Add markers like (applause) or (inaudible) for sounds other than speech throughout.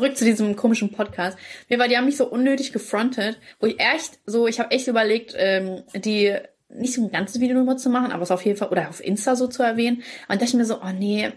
zurück zu diesem komischen Podcast. Mir war, die haben mich so unnötig gefrontet, wo ich echt so, ich habe echt überlegt, ähm, die nicht so ein ganzes Video nur zu machen, aber es auf jeden Fall oder auf Insta so zu erwähnen. Und dachte ich mir so, oh nee,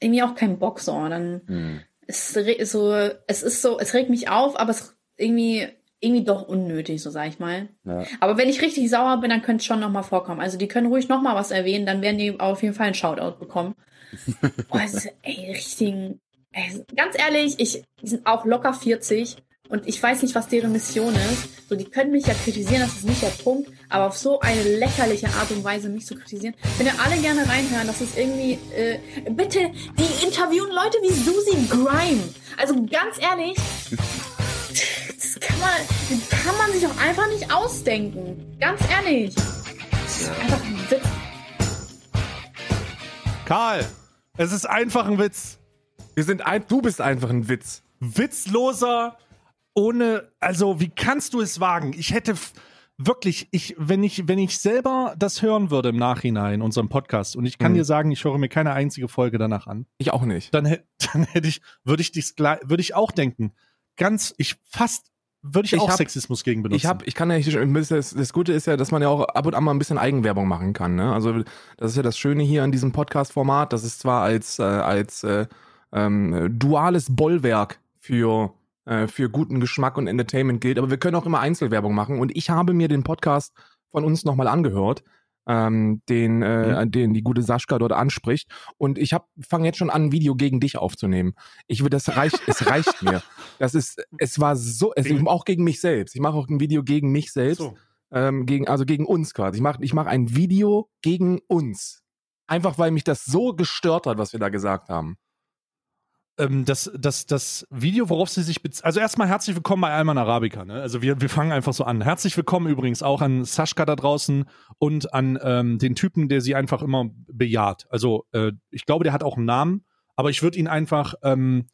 irgendwie auch keinen Bock so. Und dann hm. ist so, es ist so, es regt mich auf, aber es irgendwie irgendwie doch unnötig, so sag ich mal. Ja. Aber wenn ich richtig sauer bin, dann könnte es schon nochmal vorkommen. Also die können ruhig nochmal was erwähnen, dann werden die auf jeden Fall einen Shoutout bekommen. (laughs) Boah, ist, ey, richtigen, ey, ganz ehrlich, ich, die sind auch locker 40 und ich weiß nicht, was deren Mission ist. So, die können mich ja kritisieren, das ist nicht der Punkt, aber auf so eine lächerliche Art und Weise mich zu kritisieren. Wenn ihr alle gerne reinhören, das ist irgendwie, äh, bitte, die interviewen Leute wie Susie Grime. Also ganz ehrlich, das kann man, das kann man sich doch einfach nicht ausdenken. Ganz ehrlich. Das ist einfach ein Witz. Karl, es ist einfach ein Witz. Wir sind ein, du bist einfach ein Witz. Witzloser, ohne, also wie kannst du es wagen? Ich hätte wirklich, ich, wenn ich, wenn ich selber das hören würde im Nachhinein, unseren Podcast, und ich kann mhm. dir sagen, ich höre mir keine einzige Folge danach an. Ich auch nicht. Dann, (laughs) dann hätte ich, würde ich dies, würde ich auch denken, ganz, ich fast würde ich, ich auch hab, Sexismus gegen benutzen. Ich habe, ich kann ja nicht, das, das Gute ist ja, dass man ja auch ab und an mal ein bisschen Eigenwerbung machen kann. Ne? Also das ist ja das Schöne hier an diesem Podcast-Format. Das ist zwar als äh, als äh, ähm, duales Bollwerk für äh, für guten Geschmack und Entertainment gilt, aber wir können auch immer Einzelwerbung machen. Und ich habe mir den Podcast von uns nochmal angehört ähm, den, äh, mhm. den die gute Sascha dort anspricht. Und ich fange jetzt schon an, ein Video gegen dich aufzunehmen. Ich will, das reicht, es reicht mir. Das ist, es war so, es, auch gegen mich selbst. Ich mache auch ein Video gegen mich selbst. So. Ähm, gegen, also gegen uns quasi. Ich mache ich mach ein Video gegen uns. Einfach weil mich das so gestört hat, was wir da gesagt haben ähm, das, das, das Video, worauf sie sich bezieht. Also erstmal herzlich willkommen bei Alman Arabica. Ne? Also wir, wir fangen einfach so an. Herzlich willkommen übrigens auch an Sascha da draußen und an ähm, den Typen, der sie einfach immer bejaht. Also äh, ich glaube, der hat auch einen Namen, aber ich würde ihn einfach, ähm,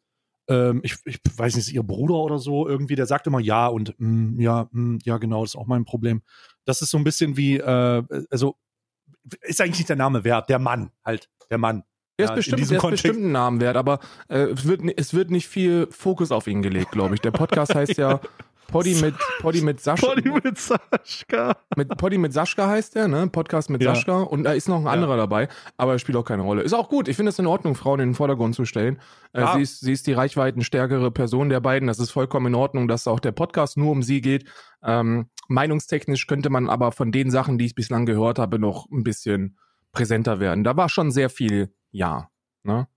ähm, ich, ich weiß nicht, ist ihr Bruder oder so irgendwie, der sagt immer ja und mm, ja, mm, ja genau, das ist auch mein Problem. Das ist so ein bisschen wie, äh, also ist eigentlich nicht der Name wert, der Mann halt, der Mann. Er ist, ja, bestimmt, er ist bestimmt einen Namen wert, aber äh, es, wird, es wird nicht viel Fokus auf ihn gelegt, glaube ich. Der Podcast (laughs) heißt ja Poddy mit, Poddy mit Sascha. Poddy mit Sascha. Mit, Poddy mit Sascha heißt der, ne? Podcast mit ja. Sascha. Und da ist noch ein anderer ja. dabei, aber er spielt auch keine Rolle. Ist auch gut. Ich finde es in Ordnung, Frauen in den Vordergrund zu stellen. Äh, ja. sie, ist, sie ist die reichweitenstärkere Person der beiden. Das ist vollkommen in Ordnung, dass auch der Podcast nur um sie geht. Ähm, meinungstechnisch könnte man aber von den Sachen, die ich bislang gehört habe, noch ein bisschen präsenter werden. Da war schon sehr viel ja. Ne?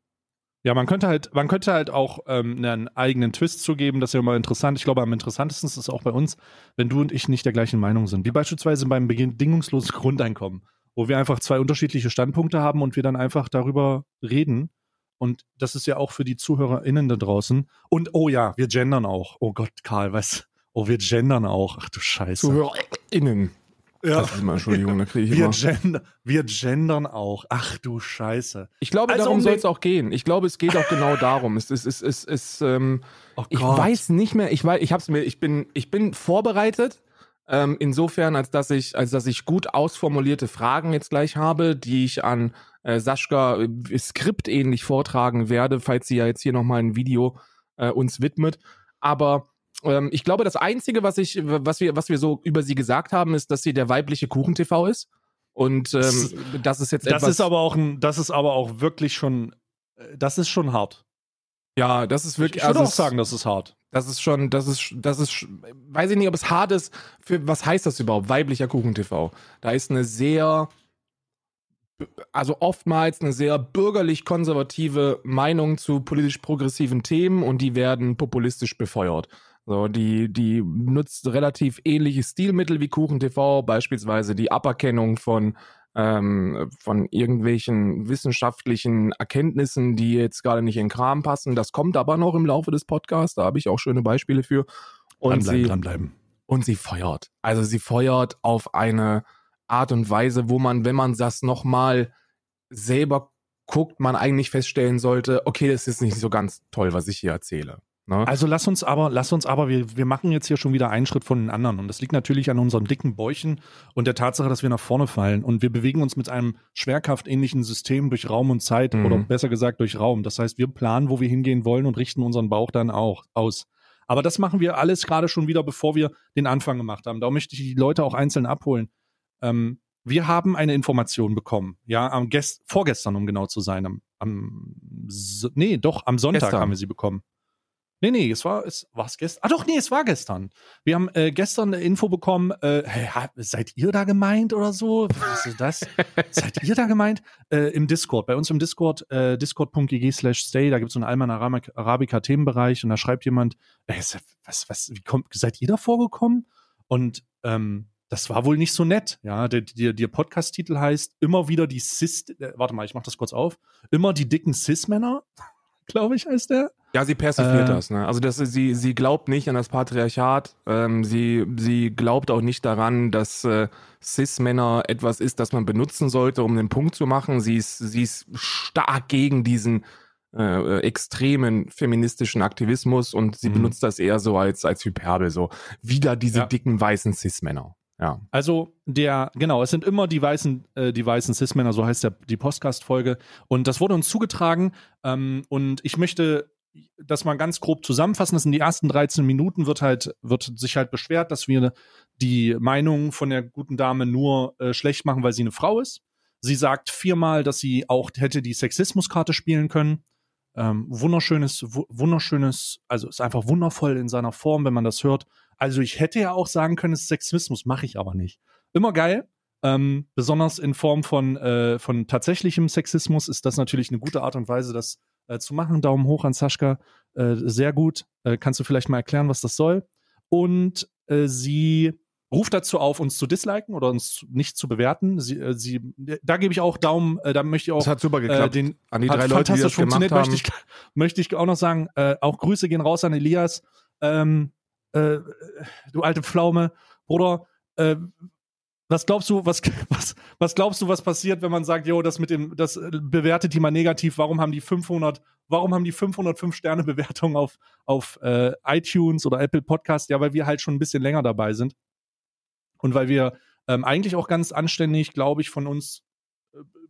Ja, man könnte halt, man könnte halt auch ähm, einen eigenen Twist zugeben, das ist ja immer interessant. Ich glaube, am interessantesten ist es auch bei uns, wenn du und ich nicht der gleichen Meinung sind. Wie beispielsweise beim bedingungslosen Grundeinkommen, wo wir einfach zwei unterschiedliche Standpunkte haben und wir dann einfach darüber reden. Und das ist ja auch für die ZuhörerInnen da draußen. Und oh ja, wir gendern auch. Oh Gott, Karl, was? Oh, wir gendern auch. Ach du Scheiße. ZuhörerInnen. Ja. Mal, Entschuldigung, da kriege ich wir, immer. Gender, wir gendern auch. Ach du Scheiße. Ich glaube, also darum um soll es auch gehen. Ich glaube, es geht auch genau darum. Es ist, es ist, es ist, ähm, oh ich weiß nicht mehr, ich weiß, ich hab's mir, ich bin, ich bin vorbereitet. Ähm, insofern, als dass ich, als dass ich gut ausformulierte Fragen jetzt gleich habe, die ich an äh, Sascha äh, skriptähnlich vortragen werde, falls sie ja jetzt hier nochmal ein Video äh, uns widmet. Aber ähm, ich glaube, das Einzige, was ich, was wir, was wir so über sie gesagt haben, ist, dass sie der weibliche Kuchen-TV ist. Und ähm, das ist jetzt das etwas. ist aber auch ein, das ist aber auch wirklich schon, äh, das ist schon hart. Ja, das ist wirklich. Ich würde also auch sagen, das ist hart. Das ist schon, das ist, das ist, weiß ich nicht, ob es hart ist. Für was heißt das überhaupt? Weiblicher Kuchen-TV. Da ist eine sehr, also oftmals eine sehr bürgerlich-konservative Meinung zu politisch progressiven Themen und die werden populistisch befeuert. So, die, die nutzt relativ ähnliche Stilmittel wie KuchenTV, beispielsweise die Aberkennung von, ähm, von irgendwelchen wissenschaftlichen Erkenntnissen, die jetzt gerade nicht in den Kram passen. Das kommt aber noch im Laufe des Podcasts, da habe ich auch schöne Beispiele für. Und dranbleiben, sie, dranbleiben. Und sie feuert. Also sie feuert auf eine Art und Weise, wo man, wenn man das nochmal selber guckt, man eigentlich feststellen sollte, okay, das ist nicht so ganz toll, was ich hier erzähle. Ne? Also lass uns aber, lass uns aber, wir, wir machen jetzt hier schon wieder einen Schritt von den anderen. Und das liegt natürlich an unseren dicken Bäuchen und der Tatsache, dass wir nach vorne fallen. Und wir bewegen uns mit einem schwerkraftähnlichen System durch Raum und Zeit Mhm. oder besser gesagt durch Raum. Das heißt, wir planen, wo wir hingehen wollen und richten unseren Bauch dann auch aus. Aber das machen wir alles gerade schon wieder, bevor wir den Anfang gemacht haben. Da möchte ich die Leute auch einzeln abholen. Ähm, wir haben eine Information bekommen, ja, am Gest vorgestern, um genau zu sein, am, am nee, doch, am Sonntag Gestern. haben wir sie bekommen. Nee, nee, es war, es war es gestern. Ah, doch, nee, es war gestern. Wir haben äh, gestern eine Info bekommen, äh, hey, seid ihr da gemeint oder so? Was ist das? (laughs) seid ihr da gemeint? Äh, Im Discord, bei uns im Discord, äh, discord.gg slash stay, da gibt es so einen Alman Arabica Themenbereich und da schreibt jemand, äh, was, was, wie kommt, seid ihr da vorgekommen? Und ähm, das war wohl nicht so nett. Ja, der, der, der Podcast-Titel heißt immer wieder die Cis, äh, warte mal, ich mach das kurz auf. Immer die dicken Cis-Männer, (laughs) glaube ich, heißt der. Ja, sie persifliert Äh, das. Ne? Also das, sie, sie glaubt nicht an das Patriarchat. Ähm, sie, sie glaubt auch nicht daran, dass äh, Cis-Männer etwas ist, das man benutzen sollte, um den Punkt zu machen. Sie ist, sie ist stark gegen diesen äh, äh, extremen feministischen Aktivismus und sie Mhm. benutzt das eher so als, als Hyperbel. So wieder diese Ja. dicken weißen Cis-Männer. Ja. Also der, genau, es sind immer die weißen, äh, die weißen Cis-Männer, so heißt der, die Podcast-Folge. Und das wurde uns zugetragen. Ähm, und ich möchte das mal ganz grob zusammenfassen. Das in die ersten 13 Minuten wird halt, wird sich halt beschwert, dass wir die Meinung von der guten Dame nur äh, schlecht machen, weil sie eine Frau ist. Sie sagt viermal, dass sie auch hätte die Sexismuskarte spielen können. Ähm, wunderschönes, wu wunderschönes, also ist einfach wundervoll in seiner Form, wenn man das hört. Also ich hätte ja auch sagen können, es ist Sexismus, mache ich aber nicht. Immer geil. Ähm, besonders in Form von, äh, von tatsächlichem Sexismus ist das natürlich eine gute Art und Weise, das äh, zu machen. Daumen hoch an Sascha. Äh, sehr gut. Äh, kannst du vielleicht mal erklären, was das soll? Und äh, sie ruft dazu auf, uns zu disliken oder uns nicht zu bewerten. Sie, äh, sie, da gebe ich auch Daumen, da möchte ich auch Das hat super geklappt. den, an die drei Leute, die das gemacht funktioniert, haben. möchte ich, (laughs) möchte ich auch noch sagen. Auch Grüße gehen raus an Elias. Ähm, äh, du alte Pflaume, Bruder. Was glaubst du, was, (laughs) was, was glaubst du, was passiert, wenn man sagt, jo, das mit dem, das äh, bewertet die mal negativ, warum haben die 500, warum haben die 505 Sterne Bewertung auf, auf äh, iTunes oder Apple Podcast? Ja, weil wir halt schon ein bisschen länger dabei sind. Und weil wir ähm, eigentlich auch ganz anständig, glaube ich, von uns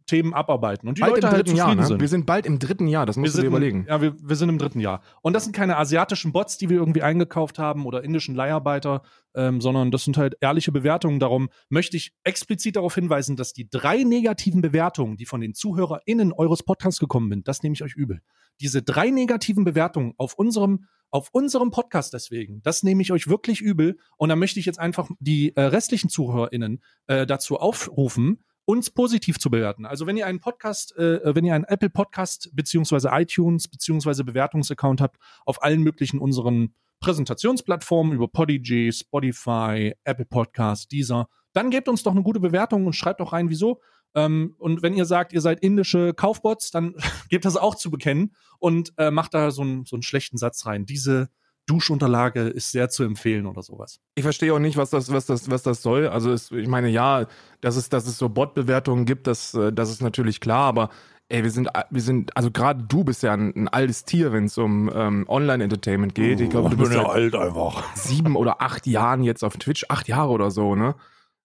Themen abarbeiten. Und die bald Leute im halt dritten Jahr, ne? sind. Wir sind bald im dritten Jahr, das Wir musst du sind, dir überlegen. Ja, wir, wir sind im dritten Jahr. Und das sind keine asiatischen Bots, die wir irgendwie eingekauft haben oder indischen Leiharbeiter, ähm, sondern das sind halt ehrliche Bewertungen. Darum möchte ich explizit darauf hinweisen, dass die drei negativen Bewertungen, die von den ZuhörerInnen eures Podcasts gekommen sind, das nehme ich euch übel. Diese drei negativen Bewertungen auf unserem auf unserem Podcast deswegen, das nehme ich euch wirklich übel. Und da möchte ich jetzt einfach die äh, restlichen ZuhörerInnen äh, dazu aufrufen, uns positiv zu bewerten. Also wenn ihr einen Podcast, äh, wenn ihr einen Apple Podcast beziehungsweise iTunes beziehungsweise Bewertungsaccount habt auf allen möglichen unseren Präsentationsplattformen über Podigy, Spotify, Apple Podcast, Deezer, dann gebt uns doch eine gute Bewertung und schreibt auch rein, wieso. Ähm, und wenn ihr sagt, ihr seid indische Kaufbots, dann (laughs) gebt das auch zu bekennen und äh, macht da so, einen so einen schlechten Satz rein. Diese Duschunterlage ist sehr zu empfehlen oder sowas. Ich verstehe auch nicht, was das, was das, was das soll. Also es, ich meine, ja, dass es, dass es so Bot-Bewertungen gibt, das, äh, das ist natürlich klar, aber ey, wir sind, wir sind, also gerade du bist ja ein, ein altes Tier, wenn es um ähm, Online-Entertainment geht. Ich glaube, du bist seit alt einfach. (laughs) sieben oder acht Jahren jetzt auf Twitch, acht Jahre oder so, ne?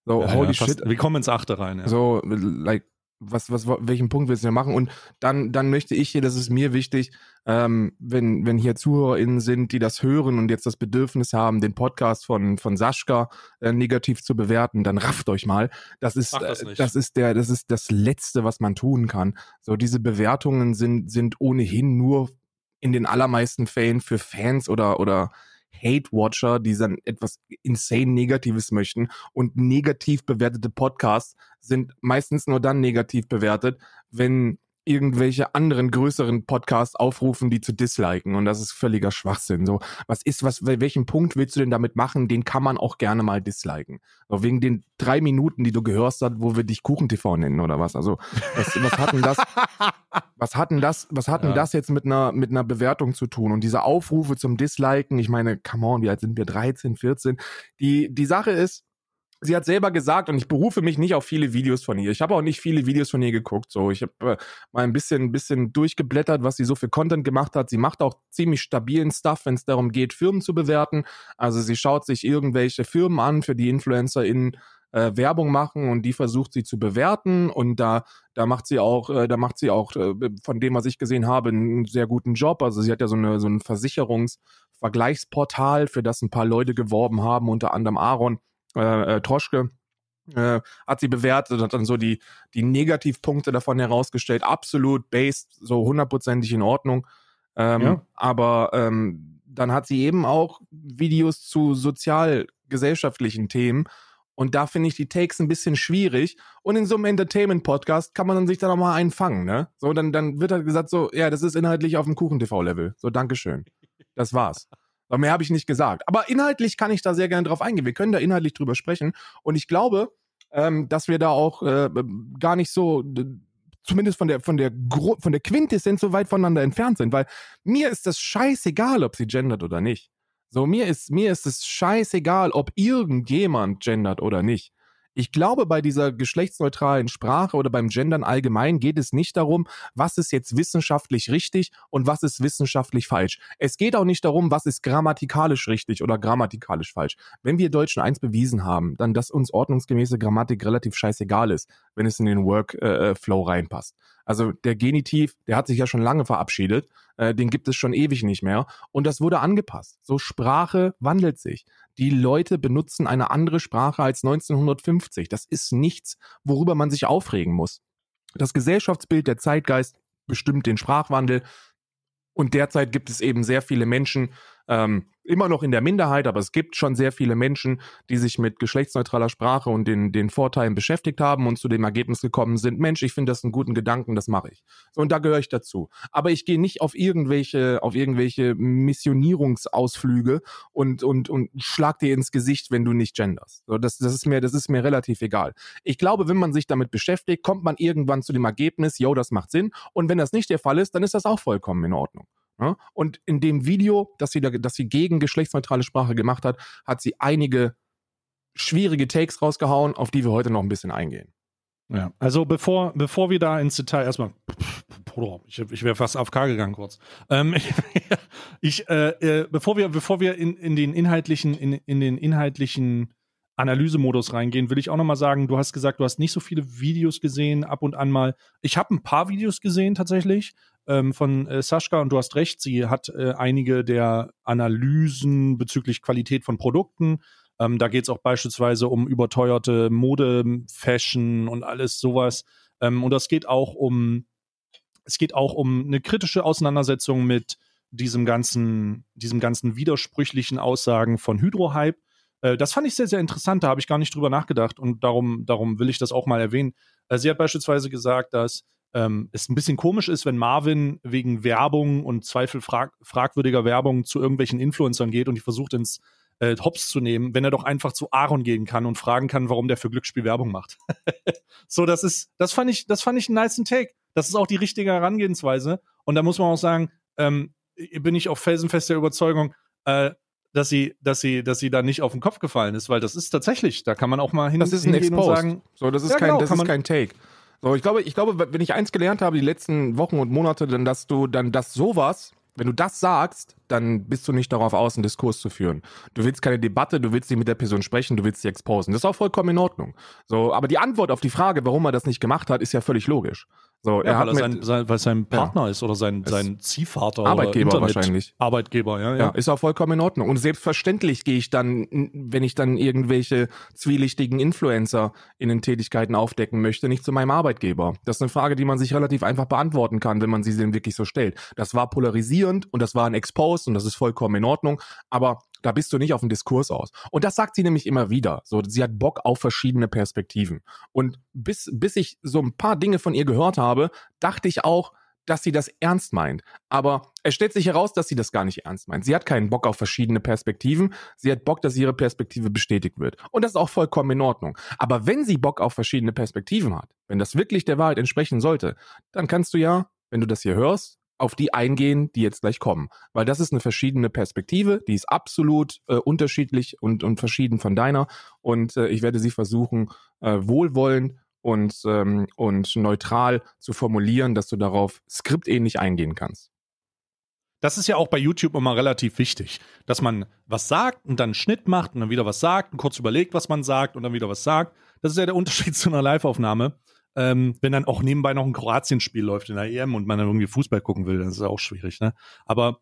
So, holy shit. Wir kommen ins Achte rein. Ja. So, like, was, was, welchen Punkt willst du denn machen? Und dann, dann möchte ich hier, das ist mir wichtig, ähm, wenn, wenn hier ZuhörerInnen sind, die das hören und jetzt das Bedürfnis haben, den Podcast von, von Sascha äh, negativ zu bewerten, dann rafft euch mal. Das ist, das äh, das ist der, das ist das Letzte, was man tun kann. So, diese Bewertungen sind, sind ohnehin nur in den allermeisten Fällen für Fans oder, oder Hate-Watcher, die dann etwas insane Negatives möchten. Und negativ bewertete Podcasts sind meistens nur dann negativ bewertet, wenn irgendwelche anderen größeren Podcasts aufrufen, die zu disliken. Und das ist völliger Schwachsinn. So, was ist, was, welchen Punkt willst du denn damit machen? Den kann man auch gerne mal disliken. So, wegen den drei Minuten, die du gehört hast, wo wir dich Kuchen-TV nennen oder was. Also, was, was hat denn das, (laughs) was hat denn das, was hat denn Ja. das jetzt mit einer, mit einer Bewertung zu tun? Und diese Aufrufe zum Disliken, ich meine, come on, wie alt sind wir? 13, 14? Die, die Sache ist, sie hat selber gesagt, und ich berufe mich nicht auf viele Videos von ihr. Ich habe auch nicht viele Videos von ihr geguckt. So, ich habe äh, mal ein bisschen, bisschen durchgeblättert, was sie so für Content gemacht hat. Sie macht auch ziemlich stabilen Stuff, wenn es darum geht, Firmen zu bewerten. Also sie schaut sich irgendwelche Firmen an, für die InfluencerInnen äh, Werbung machen und die versucht sie zu bewerten und da da macht sie auch äh, da macht sie auch äh, von dem was ich gesehen habe einen sehr guten Job also sie hat ja so eine so ein Versicherungsvergleichsportal für das ein paar Leute geworben haben unter anderem Aaron äh, Troschke äh, hat sie bewertet und hat dann so die, die Negativpunkte davon herausgestellt. Absolut based, so hundertprozentig in Ordnung. Ähm, ja. Aber ähm, dann hat sie eben auch Videos zu sozial-gesellschaftlichen Themen. Und da finde ich die Takes ein bisschen schwierig. Und in so einem Entertainment-Podcast kann man dann sich da nochmal einfangen, ne? So, dann, dann wird halt gesagt, so, ja, das ist inhaltlich auf dem Kuchen-TV-Level. So, Dankeschön. Das war's. Aber mehr habe ich nicht gesagt. Aber inhaltlich kann ich da sehr gerne drauf eingehen. Wir können da inhaltlich drüber sprechen. Und ich glaube, ähm, dass wir da auch äh, gar nicht so, zumindest von der, von der, Gru von der Quintessenz so weit voneinander entfernt sind. Weil mir ist das scheißegal, ob sie gendert oder nicht. So, mir ist, mir ist es scheißegal, ob irgendjemand gendert oder nicht. Ich glaube, bei dieser geschlechtsneutralen Sprache oder beim Gendern allgemein geht es nicht darum, was ist jetzt wissenschaftlich richtig und was ist wissenschaftlich falsch. Es geht auch nicht darum, was ist grammatikalisch richtig oder grammatikalisch falsch. Wenn wir Deutschen eins bewiesen haben, dann, dass uns ordnungsgemäße Grammatik relativ scheißegal ist, wenn es in den Workflow äh, reinpasst. Also der Genitiv, der hat sich ja schon lange verabschiedet, äh, den gibt es schon ewig nicht mehr und das wurde angepasst. So Sprache wandelt sich. Die Leute benutzen eine andere Sprache als 1950. Das ist nichts, worüber man sich aufregen muss. Das Gesellschaftsbild, der Zeitgeist bestimmt den Sprachwandel. Und derzeit gibt es eben sehr viele Menschen, ähm, immer noch in der Minderheit, aber es gibt schon sehr viele Menschen, die sich mit geschlechtsneutraler Sprache und den, den Vorteilen beschäftigt haben und zu dem Ergebnis gekommen sind, Mensch, ich finde das einen guten Gedanken, das mache ich. Und da gehöre ich dazu. Aber ich gehe nicht auf irgendwelche, auf irgendwelche Missionierungsausflüge und, und, und schlag dir ins Gesicht, wenn du nicht genderst. So, das, das ist mir, das ist mir relativ egal. Ich glaube, wenn man sich damit beschäftigt, kommt man irgendwann zu dem Ergebnis, yo, das macht Sinn. Und wenn das nicht der Fall ist, dann ist das auch vollkommen in Ordnung. Ja? Und in dem Video, das sie, da, das sie gegen geschlechtsneutrale Sprache gemacht hat, hat sie einige schwierige Takes rausgehauen, auf die wir heute noch ein bisschen eingehen. Ja, also bevor, bevor wir da ins Detail erstmal, ich, ich wäre fast AFK gegangen kurz. Ähm, (laughs) ich, äh, äh, bevor wir, bevor wir in, in den inhaltlichen, in, in den inhaltlichen Analysemodus reingehen, will ich auch nochmal sagen, du hast gesagt, du hast nicht so viele Videos gesehen, ab und an mal. Ich habe ein paar Videos gesehen tatsächlich ähm, von äh, Sascha und du hast recht, sie hat äh, einige der Analysen bezüglich Qualität von Produkten. Ähm, da geht es auch beispielsweise um überteuerte Mode, Fashion und alles sowas. Ähm, und das geht auch um, es geht auch um eine kritische Auseinandersetzung mit diesem ganzen, diesem ganzen widersprüchlichen Aussagen von Hydrohype. Äh, das fand ich sehr, sehr interessant, da habe ich gar nicht drüber nachgedacht und darum, darum will ich das auch mal erwähnen. Äh, sie hat beispielsweise gesagt, dass ähm, es ein bisschen komisch ist, wenn Marvin wegen Werbung und Zweifel frag fragwürdiger Werbung zu irgendwelchen Influencern geht und die versucht ins äh, Hops zu nehmen, wenn er doch einfach zu Aaron gehen kann und fragen kann, warum der für Glücksspiel Werbung macht. (laughs) so, das ist, das fand ich, das fand ich einen nice Take. Das ist auch die richtige Herangehensweise. Und da muss man auch sagen, ähm, bin ich auf felsenfester Überzeugung, äh, dass sie, dass sie, dass sie da nicht auf den Kopf gefallen ist, weil das ist tatsächlich, da kann man auch mal hin, das ist ein Exposed. und sagen, so, das ist ja, kein, genau, das ist kein Take. So, ich glaube, ich glaube, wenn ich eins gelernt habe die letzten Wochen und Monate, dann, dass du dann, dass sowas, wenn du das sagst, dann bist du nicht darauf aus, einen Diskurs zu führen. Du willst keine Debatte, du willst nicht mit der Person sprechen, du willst sie exposen. Das ist auch vollkommen in Ordnung. So, aber die Antwort auf die Frage, warum er das nicht gemacht hat, ist ja völlig logisch. So, ja, er weil, er sein, sein, weil sein Partner ja. ist oder sein, sein Ziehvater Arbeitgeber wahrscheinlich. Arbeitgeber, ja, ja, ja. Ist auch vollkommen in Ordnung. Und selbstverständlich gehe ich dann, wenn ich dann irgendwelche zwielichtigen Influencer in den Tätigkeiten aufdecken möchte, nicht zu meinem Arbeitgeber. Das ist eine Frage, die man sich relativ einfach beantworten kann, wenn man sie denn wirklich so stellt. Das war polarisierend und das war ein Expose und das ist vollkommen in Ordnung. Aber da bist du nicht auf dem Diskurs aus. Und das sagt sie nämlich immer wieder. So, sie hat Bock auf verschiedene Perspektiven. Und bis, bis ich so ein paar Dinge von ihr gehört habe, dachte ich auch, dass sie das ernst meint. Aber es stellt sich heraus, dass sie das gar nicht ernst meint. Sie hat keinen Bock auf verschiedene Perspektiven. Sie hat Bock, dass ihre Perspektive bestätigt wird. Und das ist auch vollkommen in Ordnung. Aber wenn sie Bock auf verschiedene Perspektiven hat, wenn das wirklich der Wahrheit entsprechen sollte, dann kannst du ja, wenn du das hier hörst, auf die eingehen, die jetzt gleich kommen. Weil das ist eine verschiedene Perspektive, die ist absolut äh, unterschiedlich und, und verschieden von deiner. Und äh, ich werde sie versuchen, äh, wohlwollend und, ähm, und neutral zu formulieren, dass du darauf skriptähnlich eingehen kannst. Das ist ja auch bei YouTube immer relativ wichtig, dass man was sagt und dann einen Schnitt macht und dann wieder was sagt und kurz überlegt, was man sagt und dann wieder was sagt. Das ist ja der Unterschied (laughs) zu einer Live-Aufnahme. Ähm, wenn dann auch nebenbei noch ein Kroatien-Spiel läuft in der EM und man dann irgendwie Fußball gucken will, dann ist es auch schwierig, ne? Aber,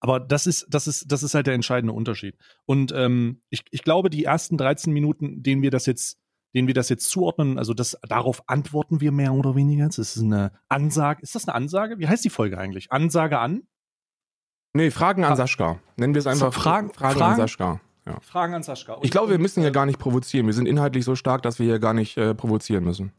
aber das ist, das ist, das ist halt der entscheidende Unterschied. Und ähm, ich, ich glaube, die ersten 13 Minuten, denen wir das jetzt, denen wir das jetzt zuordnen, also das, darauf antworten wir mehr oder weniger. Das ist eine Ansage. Ist das eine Ansage? Wie heißt die Folge eigentlich? Ansage an? Nee, Fragen an Sascha. Nennen wir es einfach Fragen- Fragen, Fragen- an Sascha. Ja. Fragen an Sascha. Und- Ich glaube, wir müssen hier äh, gar nicht provozieren. Wir sind inhaltlich so stark, dass wir hier gar nicht äh, provozieren müssen.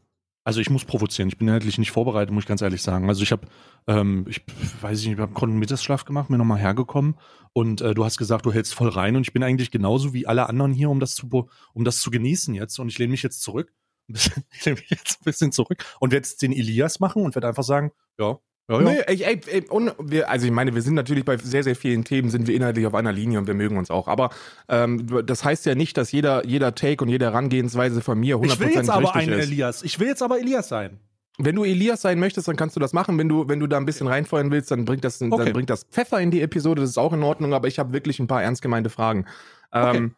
Also ich muss provozieren. Ich bin inhaltlich nicht vorbereitet, muss ich ganz ehrlich sagen. Also ich habe, ähm, ich weiß nicht, ich habe einen Mittagsschlaf gemacht, mir nochmal hergekommen und äh, du hast gesagt, du hältst voll rein und ich bin eigentlich genauso wie alle anderen hier, um das zu, um das zu genießen jetzt und ich lehne mich jetzt zurück. (laughs) Ich lehne mich jetzt ein bisschen zurück und werde jetzt den Elias machen und werde einfach sagen, ja, ja, ja. Nee, ey, ey, ey, und wir, also ich meine, wir sind natürlich bei sehr, sehr vielen Themen sind wir inhaltlich auf einer Linie und wir mögen uns auch. Aber ähm, das heißt ja nicht, dass jeder, jeder Take und jede Herangehensweise von mir 100% Ich will jetzt aber einen ist. Elias. Ich will jetzt aber Elias sein. Wenn du Elias sein möchtest, dann kannst du das machen. Wenn du, wenn du da ein bisschen reinfeuern willst, dann bringt das, Okay. dann bringt das Pfeffer in die Episode. Das ist auch in Ordnung. Aber ich habe wirklich ein paar ernst gemeinte Fragen. Ähm,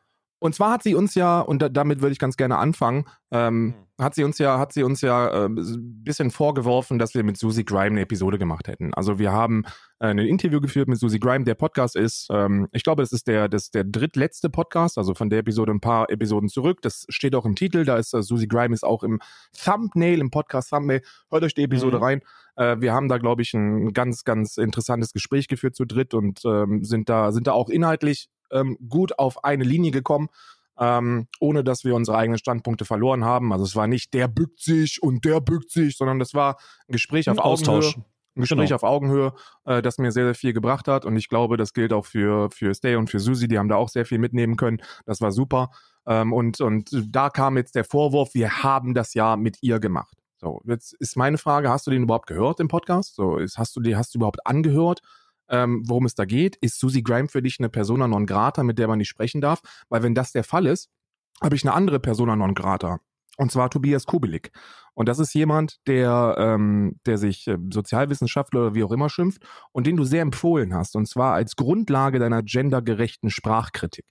Und zwar hat sie uns ja, und da, damit würde ich ganz gerne anfangen, ähm, hat sie uns ja, hat sie uns ja äh, ein bisschen vorgeworfen, dass wir mit Susie Grime eine Episode gemacht hätten. Also wir haben äh, ein Interview geführt mit Susie Grime. Der Podcast ist, ähm, ich glaube, es ist der, das, der drittletzte Podcast, also von der Episode ein paar Episoden zurück. Das steht auch im Titel. Da ist äh, Susie Grime ist auch im Thumbnail, im Podcast Thumbnail. Hört euch die Episode Mhm. rein. Äh, wir haben da, glaube ich, ein ganz, ganz interessantes Gespräch geführt zu dritt und ähm, sind da, sind da auch inhaltlich ähm, gut auf eine Linie gekommen. Ähm, ohne dass wir unsere eigenen Standpunkte verloren haben. Also es war nicht der bückt sich und der bückt sich, sondern das war ein Gespräch auf Austausch. Augenhöhe. Ein Gespräch Genau. auf Augenhöhe, äh, das mir sehr, sehr viel gebracht hat. Und ich glaube, das gilt auch für, für Stay und für Susi. Die haben da auch sehr viel mitnehmen können. Das war super. Ähm, und, und da kam jetzt der Vorwurf, wir haben das ja mit ihr gemacht. So, jetzt ist meine Frage, hast du den überhaupt gehört im Podcast? So, ist, hast du die, hast du überhaupt angehört, ähm, worum es da geht? Ist Susie Grime für dich eine Persona non grata, mit der man nicht sprechen darf? Weil wenn das der Fall ist, habe ich eine andere Persona non grata. Und zwar Tobias Kubelik. Und das ist jemand, der, ähm, der sich äh, Sozialwissenschaftler oder wie auch immer schimpft und den du sehr empfohlen hast. Und zwar als Grundlage deiner gendergerechten Sprachkritik.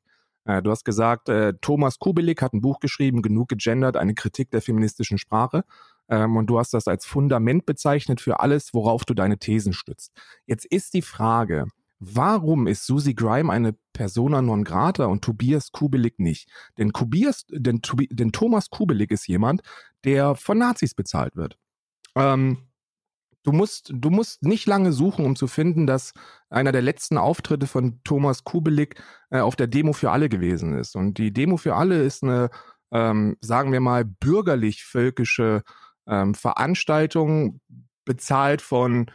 Äh, du hast gesagt, äh, Thomas Kubelik hat ein Buch geschrieben, genug gegendert, eine Kritik der feministischen Sprache. Ähm, und du hast das als Fundament bezeichnet für alles, worauf du deine Thesen stützt. Jetzt ist die Frage, warum ist Susie Grime eine Persona non grata und Tobias Kubelik nicht? Denn, Kubias, denn, denn Thomas Kubelik ist jemand, der von Nazis bezahlt wird. Ähm, du musst, du musst nicht lange suchen, um zu finden, dass einer der letzten Auftritte von Thomas Kubelik äh, auf der Demo für alle gewesen ist. Und die Demo für alle ist eine, ähm, sagen wir mal, bürgerlich-völkische ähm, Veranstaltung, bezahlt von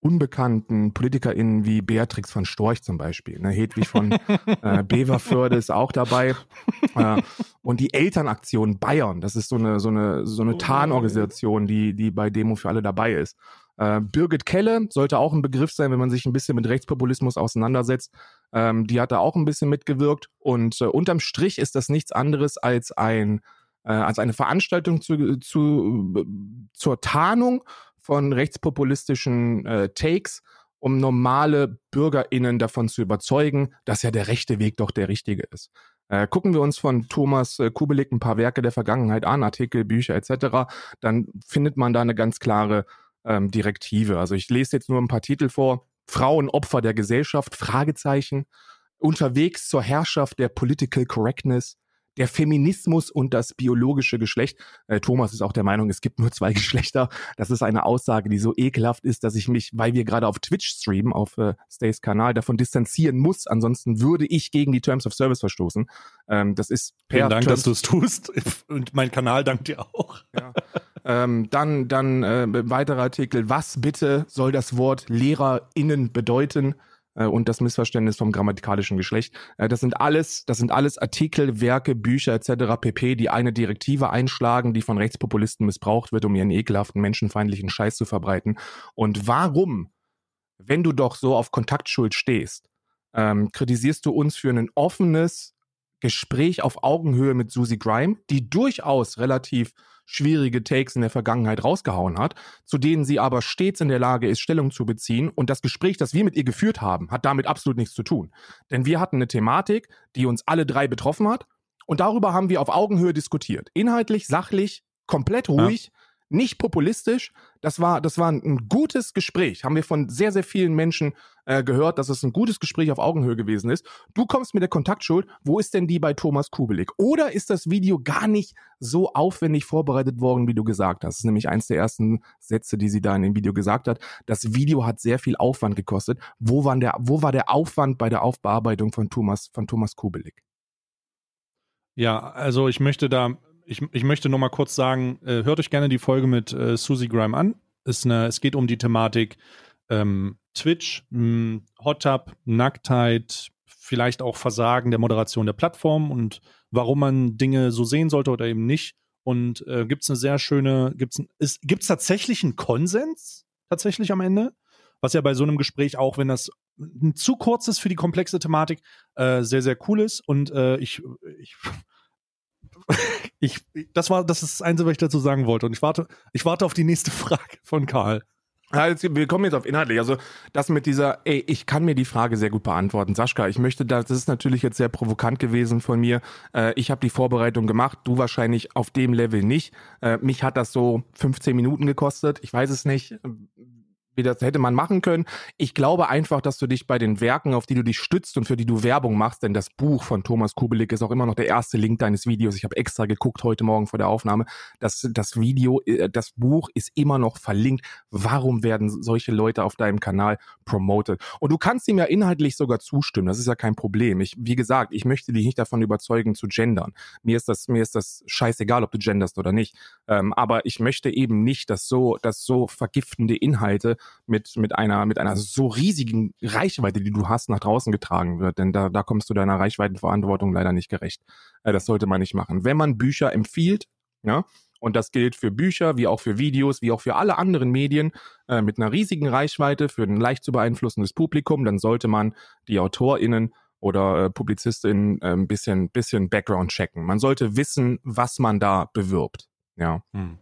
unbekannten PolitikerInnen wie Beatrix von Storch zum Beispiel. Ne? Hedwig von äh, (laughs) Beverförde ist auch dabei. Äh, und die Elternaktion Bayern, das ist so eine, so eine, so eine Oh. Tarnorganisation, die, die bei Demo für alle dabei ist. Äh, Birgit Kelle sollte auch ein Begriff sein, wenn man sich ein bisschen mit Rechtspopulismus auseinandersetzt. Ähm, die hat da auch ein bisschen mitgewirkt. Und äh, unterm Strich ist das nichts anderes als ein äh, als eine Veranstaltung zu, zu, äh, zur Tarnung von rechtspopulistischen äh, Takes, um normale BürgerInnen davon zu überzeugen, dass ja der rechte Weg doch der richtige ist. Äh, gucken wir uns von Thomas äh, Kubelik ein paar Werke der Vergangenheit an, Artikel, Bücher etc., dann findet man da eine ganz klare ähm, Direktive. Also ich lese jetzt nur ein paar Titel vor. Frauen Opfer der Gesellschaft, Fragezeichen. Unterwegs zur Herrschaft der Political Correctness. Der Feminismus und das biologische Geschlecht. Äh, Thomas ist auch der Meinung, es gibt nur zwei (laughs) Geschlechter. Das ist eine Aussage, die so ekelhaft ist, dass ich mich, weil wir gerade auf Twitch streamen, auf äh, Stays Kanal, davon distanzieren muss. Ansonsten würde ich gegen die Terms of Service verstoßen. Ähm, das ist per Vielen Dank, Terms dass du es tust. (laughs) Und mein Kanal dankt dir auch. ja. ähm, dann dann äh, weiterer Artikel. Was bitte soll das Wort LehrerInnen bedeuten? Äh, und das Missverständnis vom grammatikalischen Geschlecht. Äh, das sind alles, das sind alles Artikel, Werke, Bücher etc. pp, die eine Direktive einschlagen, die von Rechtspopulisten missbraucht wird, um ihren ekelhaften, menschenfeindlichen Scheiß zu verbreiten. Und warum, wenn du doch so auf Kontaktschuld stehst, ähm, kritisierst du uns für ein offenes Gespräch auf Augenhöhe mit Susie Grime, die durchaus relativ schwierige Takes in der Vergangenheit rausgehauen hat, zu denen sie aber stets in der Lage ist, Stellung zu beziehen. Und das Gespräch, das wir mit ihr geführt haben, hat damit absolut nichts zu tun. Denn wir hatten eine Thematik, die uns alle drei betroffen hat. Und darüber haben wir auf Augenhöhe diskutiert. Inhaltlich, sachlich, komplett ruhig. Ja nicht populistisch. Das war, das war ein gutes Gespräch. Haben wir von sehr, sehr vielen Menschen äh, gehört, dass es ein gutes Gespräch auf Augenhöhe gewesen ist. Du kommst mit der Kontaktschuld. Wo ist denn die bei Thomas Kubelik? Oder ist das Video gar nicht so aufwendig vorbereitet worden, wie du gesagt hast? Das ist nämlich eins der ersten Sätze, die sie da in dem Video gesagt hat. Das Video hat sehr viel Aufwand gekostet. Wo war der, wo war der Aufwand bei der Aufbearbeitung von Thomas, von Thomas Kubelik? Ja, also ich möchte da ich, ich möchte noch mal kurz sagen, äh, hört euch gerne die Folge mit äh, Susie Grime an. Ist eine, es geht um die Thematik ähm, Twitch, mh, hm, Hot Tub, Nacktheit, vielleicht auch Versagen der Moderation der Plattform und warum man Dinge so sehen sollte oder eben nicht. Und äh, gibt es eine sehr schöne, gibt es tatsächlich einen Konsens tatsächlich am Ende? Was ja bei so einem Gespräch auch, wenn das zu kurz ist für die komplexe Thematik, äh, sehr, sehr cool ist. Und äh, ich, ich (laughs) ich, das war, das ist das Einzige, was ich dazu sagen wollte. Und ich warte, ich warte auf die nächste (laughs) Frage von Karl. Also, wir kommen jetzt auf inhaltlich. Also das mit dieser, ey, ich kann mir die Frage sehr gut beantworten. Sascha, ich möchte, das ist natürlich jetzt sehr provokant gewesen von mir. Äh, ich habe die Vorbereitung gemacht, du wahrscheinlich auf dem Level nicht. Äh, mich hat das so 15 Minuten gekostet. Ich weiß es nicht wie das hätte man machen können. Ich glaube einfach, dass du dich bei den Werken, auf die du dich stützt und für die du Werbung machst, denn das Buch von Thomas Kubelik ist auch immer noch der erste Link deines Videos. Ich habe extra geguckt heute Morgen vor der Aufnahme. Das, das Video, äh, das Buch ist immer noch verlinkt. Warum werden solche Leute auf deinem Kanal promoted? Und du kannst ihm ja inhaltlich sogar zustimmen. Das ist ja kein Problem. Ich, wie gesagt, ich möchte dich nicht davon überzeugen zu gendern. Mir ist das, mir ist das scheißegal, ob du genderst oder nicht. Ähm, aber ich möchte eben nicht, dass so, dass so vergiftende Inhalte mit, mit einer, mit einer so riesigen Reichweite, die du hast, nach draußen getragen wird. Denn da, da kommst du deiner Reichweitenverantwortung leider nicht gerecht. Äh, das sollte man nicht machen. Wenn man Bücher empfiehlt, ja, und das gilt für Bücher, wie auch für Videos, wie auch für alle anderen Medien äh, mit einer riesigen Reichweite, für ein leicht zu beeinflussendes Publikum, dann sollte man die AutorInnen oder äh, PublizistInnen äh, ein bisschen, bisschen Background checken. Man sollte wissen, was man da bewirbt. Ja. Hm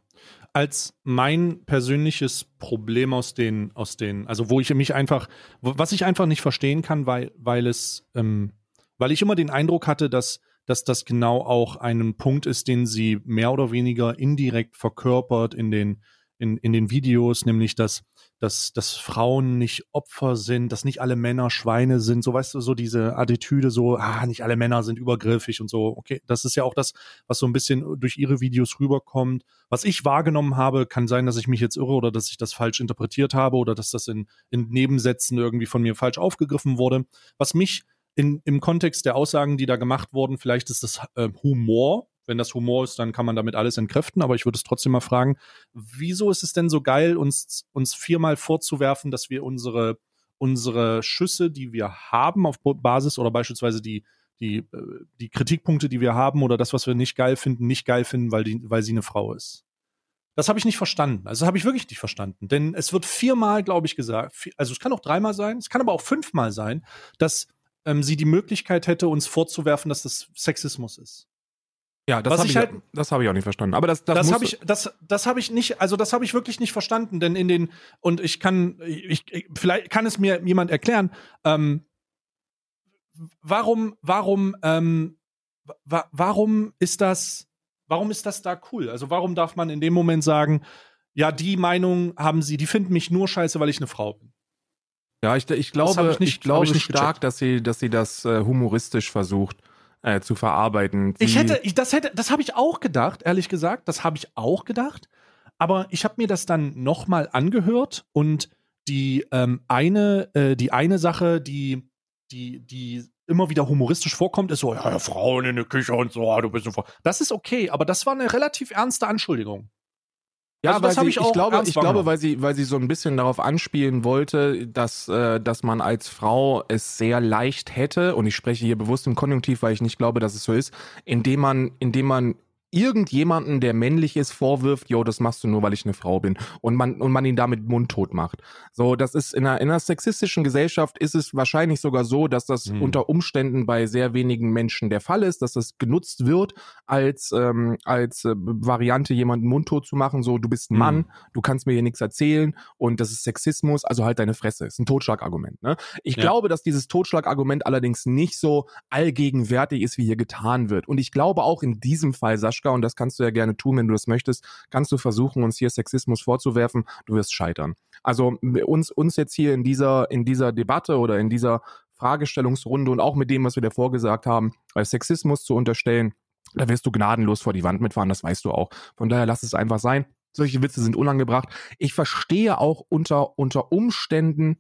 als mein persönliches Problem aus den, aus den, also wo ich mich einfach, was ich einfach nicht verstehen kann, weil, weil es, ähm, weil ich immer den Eindruck hatte, dass, dass das genau auch ein Punkt ist, den sie mehr oder weniger indirekt verkörpert in den, in, in den Videos, nämlich dass dass, dass Frauen nicht Opfer sind, dass nicht alle Männer Schweine sind, so weißt du, so diese Attitüde, so, ah, nicht alle Männer sind übergriffig und so. Okay, das ist ja auch das, was so ein bisschen durch ihre Videos rüberkommt. Was ich wahrgenommen habe, kann sein, dass ich mich jetzt irre oder dass ich das falsch interpretiert habe oder dass das in, in Nebensätzen irgendwie von mir falsch aufgegriffen wurde. Was mich in, im Kontext der Aussagen, die da gemacht wurden, vielleicht ist das äh, Humor, wenn das Humor ist, dann kann man damit alles entkräften. Aber ich würde es trotzdem mal fragen, wieso ist es denn so geil, uns, uns viermal vorzuwerfen, dass wir unsere, unsere Schüsse, die wir haben auf Basis oder beispielsweise die, die, äh, die Kritikpunkte, die wir haben oder das, was wir nicht geil finden, nicht geil finden, weil, die, weil sie eine Frau ist. Das habe ich nicht verstanden. Also habe ich wirklich nicht verstanden. Denn es wird viermal, glaube ich, gesagt, also es kann auch dreimal sein, es kann aber auch fünfmal sein, dass ähm, sie die Möglichkeit hätte, uns vorzuwerfen, dass das Sexismus ist. Ja, das habe ich, halt, das hab ich auch nicht verstanden. Aber das, das, das habe ich, das, das habe ich nicht, also das habe ich wirklich nicht verstanden, denn in den und ich kann, ich, vielleicht kann es mir jemand erklären, ähm, warum, warum, ähm, wa warum ist das, warum ist das da cool? Also warum darf man in dem Moment sagen, ja, die Meinung haben sie, die finden mich nur scheiße, weil ich eine Frau bin. Ja, ich, ich glaube, ich, nicht, ich glaube ich stark, dass sie, dass sie das äh, humoristisch versucht äh, zu verarbeiten. Ich hätte, ich, das hätte, das habe ich auch gedacht, ehrlich gesagt, das habe ich auch gedacht. Aber ich habe mir das dann nochmal angehört und die ähm, eine, äh, die eine Sache, die, die, die immer wieder humoristisch vorkommt, ist so, ja, Frauen in der Küche und so, ah, du bist eine Frau. Das ist okay, aber das war eine relativ ernste Anschuldigung. Ja, Also weil sie, ich ich, glaube, ich glaube, weil sie, weil sie so ein bisschen darauf anspielen wollte, dass, äh, dass man als Frau es sehr leicht hätte, und ich spreche hier bewusst im Konjunktiv, weil ich nicht glaube, dass es so ist, indem man, indem man irgendjemanden, der männlich ist, vorwirft, yo, das machst du nur, weil ich eine Frau bin. Und man, und man ihn damit mundtot macht. So, das ist in einer, in einer sexistischen Gesellschaft ist es wahrscheinlich sogar so, dass das Hm. unter Umständen bei sehr wenigen Menschen der Fall ist, dass das genutzt wird als, ähm, als äh, Variante, jemanden mundtot zu machen. So, du bist ein Hm. Mann, du kannst mir hier nichts erzählen und das ist Sexismus, also halt deine Fresse. Ist ein Totschlagargument. Ne? Ich Ja. glaube, dass dieses Totschlagargument allerdings nicht so allgegenwärtig ist, wie hier getan wird. Und ich glaube auch in diesem Fall, Sascha, und das kannst du ja gerne tun, wenn du das möchtest, kannst du versuchen, uns hier Sexismus vorzuwerfen. Du wirst scheitern. Also uns, uns jetzt hier in dieser, in dieser Debatte oder in dieser Fragestellungsrunde und auch mit dem, was wir davor gesagt haben, äh, Sexismus zu unterstellen, da wirst du gnadenlos vor die Wand mitfahren, das weißt du auch. Von daher lass es einfach sein. Solche Witze sind unangebracht. Ich verstehe auch unter, unter Umständen,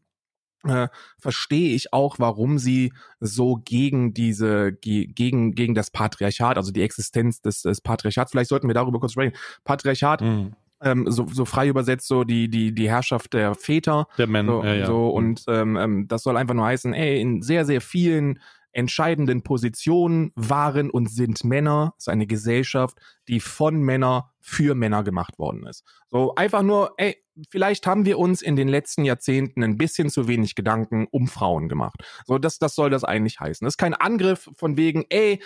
äh, verstehe ich auch, warum sie so gegen diese, ge- gegen, gegen das Patriarchat, also die Existenz des, des Patriarchats, vielleicht sollten wir darüber kurz sprechen. Patriarchat, Mhm. ähm, so, so frei übersetzt, so die, die, die Herrschaft der Väter, Der Man, so, ja, ja. so und ähm, ähm, das soll einfach nur heißen, ey, in sehr, sehr vielen entscheidenden Positionen waren und sind Männer. Es ist eine Gesellschaft, die von Männern für Männer gemacht worden ist. So einfach nur, ey, vielleicht haben wir uns in den letzten Jahrzehnten ein bisschen zu wenig Gedanken um Frauen gemacht. So, das, das soll das eigentlich heißen. Das ist kein Angriff von wegen, ey,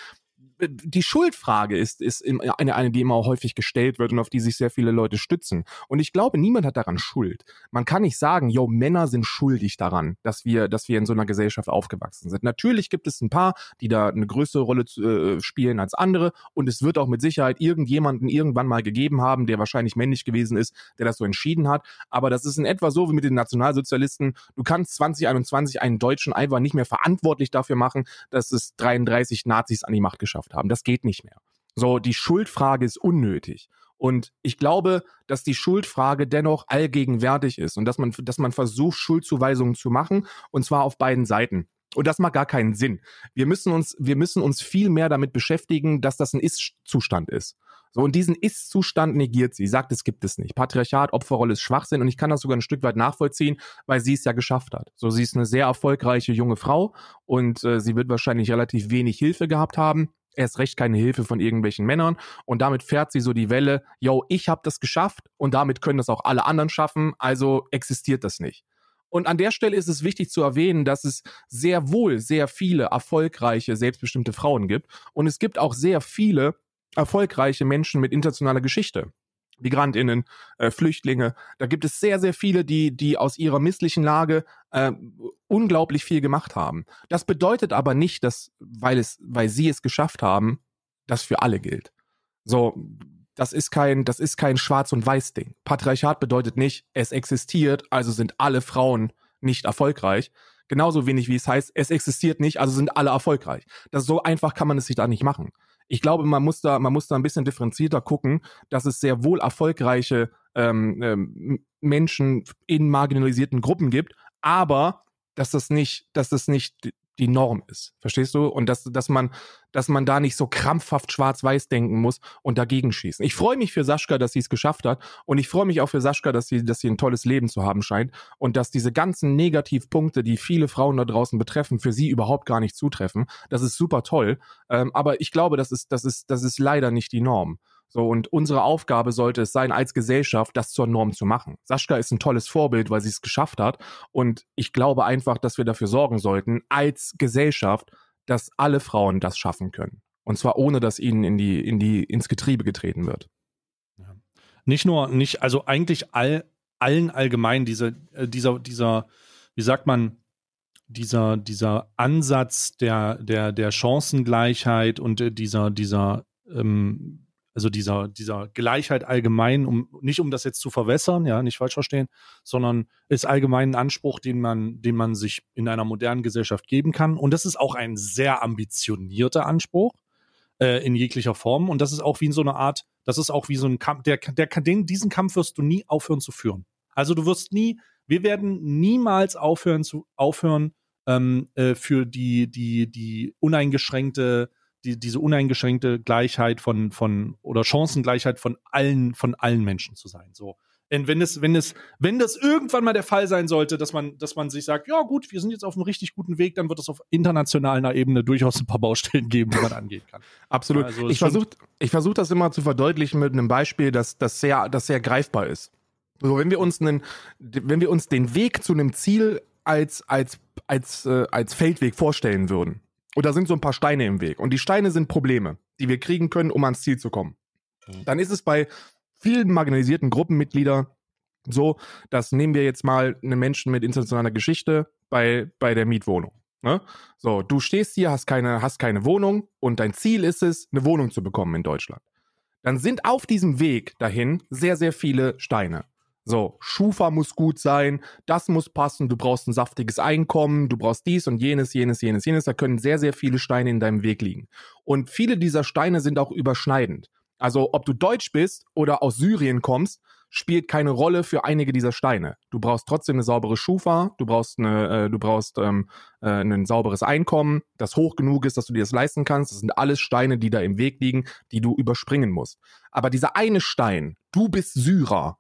die Schuldfrage ist, ist eine, eine, die immer häufig gestellt wird und auf die sich sehr viele Leute stützen. Und ich glaube, niemand hat daran Schuld. Man kann nicht sagen, yo, Männer sind schuldig daran, dass wir, dass wir in so einer Gesellschaft aufgewachsen sind. Natürlich gibt es ein paar, die da eine größere Rolle äh, spielen als andere. Und es wird auch mit Sicherheit irgendjemanden irgendwann mal gegeben haben, der wahrscheinlich männlich gewesen ist, der das so entschieden hat. Aber das ist in etwa so wie mit den Nationalsozialisten. Du kannst 2021 einen Deutschen einfach nicht mehr verantwortlich dafür machen, dass es 33 Nazis an die Macht geschafft haben. Das geht nicht mehr. So, die Schuldfrage ist unnötig. Und ich glaube, dass die Schuldfrage dennoch allgegenwärtig ist und dass man, dass man versucht, Schuldzuweisungen zu machen, und zwar auf beiden Seiten. Und das macht gar keinen Sinn. Wir müssen uns, wir müssen uns viel mehr damit beschäftigen, dass das ein Ist-Zustand ist. So, und diesen Ist-Zustand negiert sie, sagt, es gibt es nicht. Patriarchat, Opferrolle ist Schwachsinn und ich kann das sogar ein Stück weit nachvollziehen, weil sie es ja geschafft hat. So, sie ist eine sehr erfolgreiche junge Frau und äh, sie wird wahrscheinlich relativ wenig Hilfe gehabt haben. Erst recht keine Hilfe von irgendwelchen Männern und damit fährt sie so die Welle, yo, ich habe das geschafft und damit können das auch alle anderen schaffen, also existiert das nicht. Und an der Stelle ist es wichtig zu erwähnen, dass es sehr wohl sehr viele erfolgreiche, selbstbestimmte Frauen gibt. Und es gibt auch sehr viele erfolgreiche Menschen mit internationaler Geschichte. Migrantinnen, äh, Flüchtlinge. Da gibt es sehr, sehr viele, die, die aus ihrer misslichen Lage äh, unglaublich viel gemacht haben. Das bedeutet aber nicht, dass, weil es, weil sie es geschafft haben, das für alle gilt. So, das ist kein, das ist kein Schwarz- und Weiß-Ding. Patriarchat bedeutet nicht, es existiert, also sind alle Frauen nicht erfolgreich. Genauso wenig wie es heißt, es existiert nicht, also sind alle erfolgreich. Das so einfach kann man es sich da nicht machen. Ich glaube, man muss da, man muss da ein bisschen differenzierter gucken, dass es sehr wohl erfolgreiche ähm, ähm, Menschen in marginalisierten Gruppen gibt, aber dass das nicht, dass das nicht die Norm ist. Verstehst du? Und dass, dass man, dass man da nicht so krampfhaft schwarz-weiß denken muss und dagegen schießen. Ich freue mich für Sascha, dass sie es geschafft hat. Und ich freue mich auch für Sascha, dass sie, dass sie ein tolles Leben zu haben scheint. Und dass diese ganzen Negativpunkte, die viele Frauen da draußen betreffen, für sie überhaupt gar nicht zutreffen. Das ist super toll. Ähm, aber ich glaube, das ist, das ist, das ist leider nicht die Norm. So, und unsere Aufgabe sollte es sein, als Gesellschaft das zur Norm zu machen. Sascha ist ein tolles Vorbild, weil sie es geschafft hat. Und ich glaube einfach, dass wir dafür sorgen sollten, als Gesellschaft, dass alle Frauen das schaffen können. Und zwar ohne, dass ihnen in die, in die, ins Getriebe getreten wird. Nicht nur, nicht, also eigentlich all, allen allgemein diese, äh, dieser, dieser, wie sagt man, dieser, dieser Ansatz der, der, der Chancengleichheit und äh, dieser, dieser, ähm, also dieser, dieser Gleichheit allgemein, um nicht um das jetzt zu verwässern, ja, nicht falsch verstehen, sondern ist allgemein ein Anspruch, den man, den man sich in einer modernen Gesellschaft geben kann. Und das ist auch ein sehr ambitionierter Anspruch äh, in jeglicher Form. Und das ist auch wie so eine Art, das ist auch wie so ein Kampf, der, der, den, diesen Kampf wirst du nie aufhören zu führen. Also du wirst nie, wir werden niemals aufhören zu aufhören, ähm, äh, für die, die, die uneingeschränkte die, diese uneingeschränkte Gleichheit von, von oder Chancengleichheit von allen, von allen Menschen zu sein. So. Und wenn es, wenn es, wenn das irgendwann mal der Fall sein sollte, dass man, dass man sich sagt, ja gut, wir sind jetzt auf einem richtig guten Weg, dann wird es auf internationaler Ebene durchaus ein paar Baustellen geben, die man angehen kann. (laughs) Absolut. Also, ich versuche ich versuch das immer zu verdeutlichen mit einem Beispiel, das, das, sehr, das sehr greifbar ist. So, wenn wir uns einen, wenn wir uns den Weg zu einem Ziel als, als, als, äh, als Feldweg vorstellen würden, und da sind so ein paar Steine im Weg, und die Steine sind Probleme, die wir kriegen können, um ans Ziel zu kommen, Mhm. dann ist es bei vielen marginalisierten Gruppenmitgliedern so, dass nehmen wir jetzt mal einen Menschen mit internationaler Geschichte bei, bei der Mietwohnung. Ne? So, du stehst hier, hast keine, hast keine Wohnung und dein Ziel ist es, eine Wohnung zu bekommen in Deutschland. Dann sind auf diesem Weg dahin sehr, sehr viele Steine. So, Schufa muss gut sein, das muss passen, du brauchst ein saftiges Einkommen, du brauchst dies und jenes, jenes, jenes, jenes. Da können sehr, sehr viele Steine in deinem Weg liegen. Und viele dieser Steine sind auch überschneidend. Also, ob du Deutsch bist oder aus Syrien kommst, spielt keine Rolle für einige dieser Steine. Du brauchst trotzdem eine saubere Schufa, du brauchst eine, äh, du brauchst ähm, äh, ein sauberes Einkommen, das hoch genug ist, dass du dir das leisten kannst. Das sind alles Steine, die da im Weg liegen, die du überspringen musst. Aber dieser eine Stein, du bist Syrer,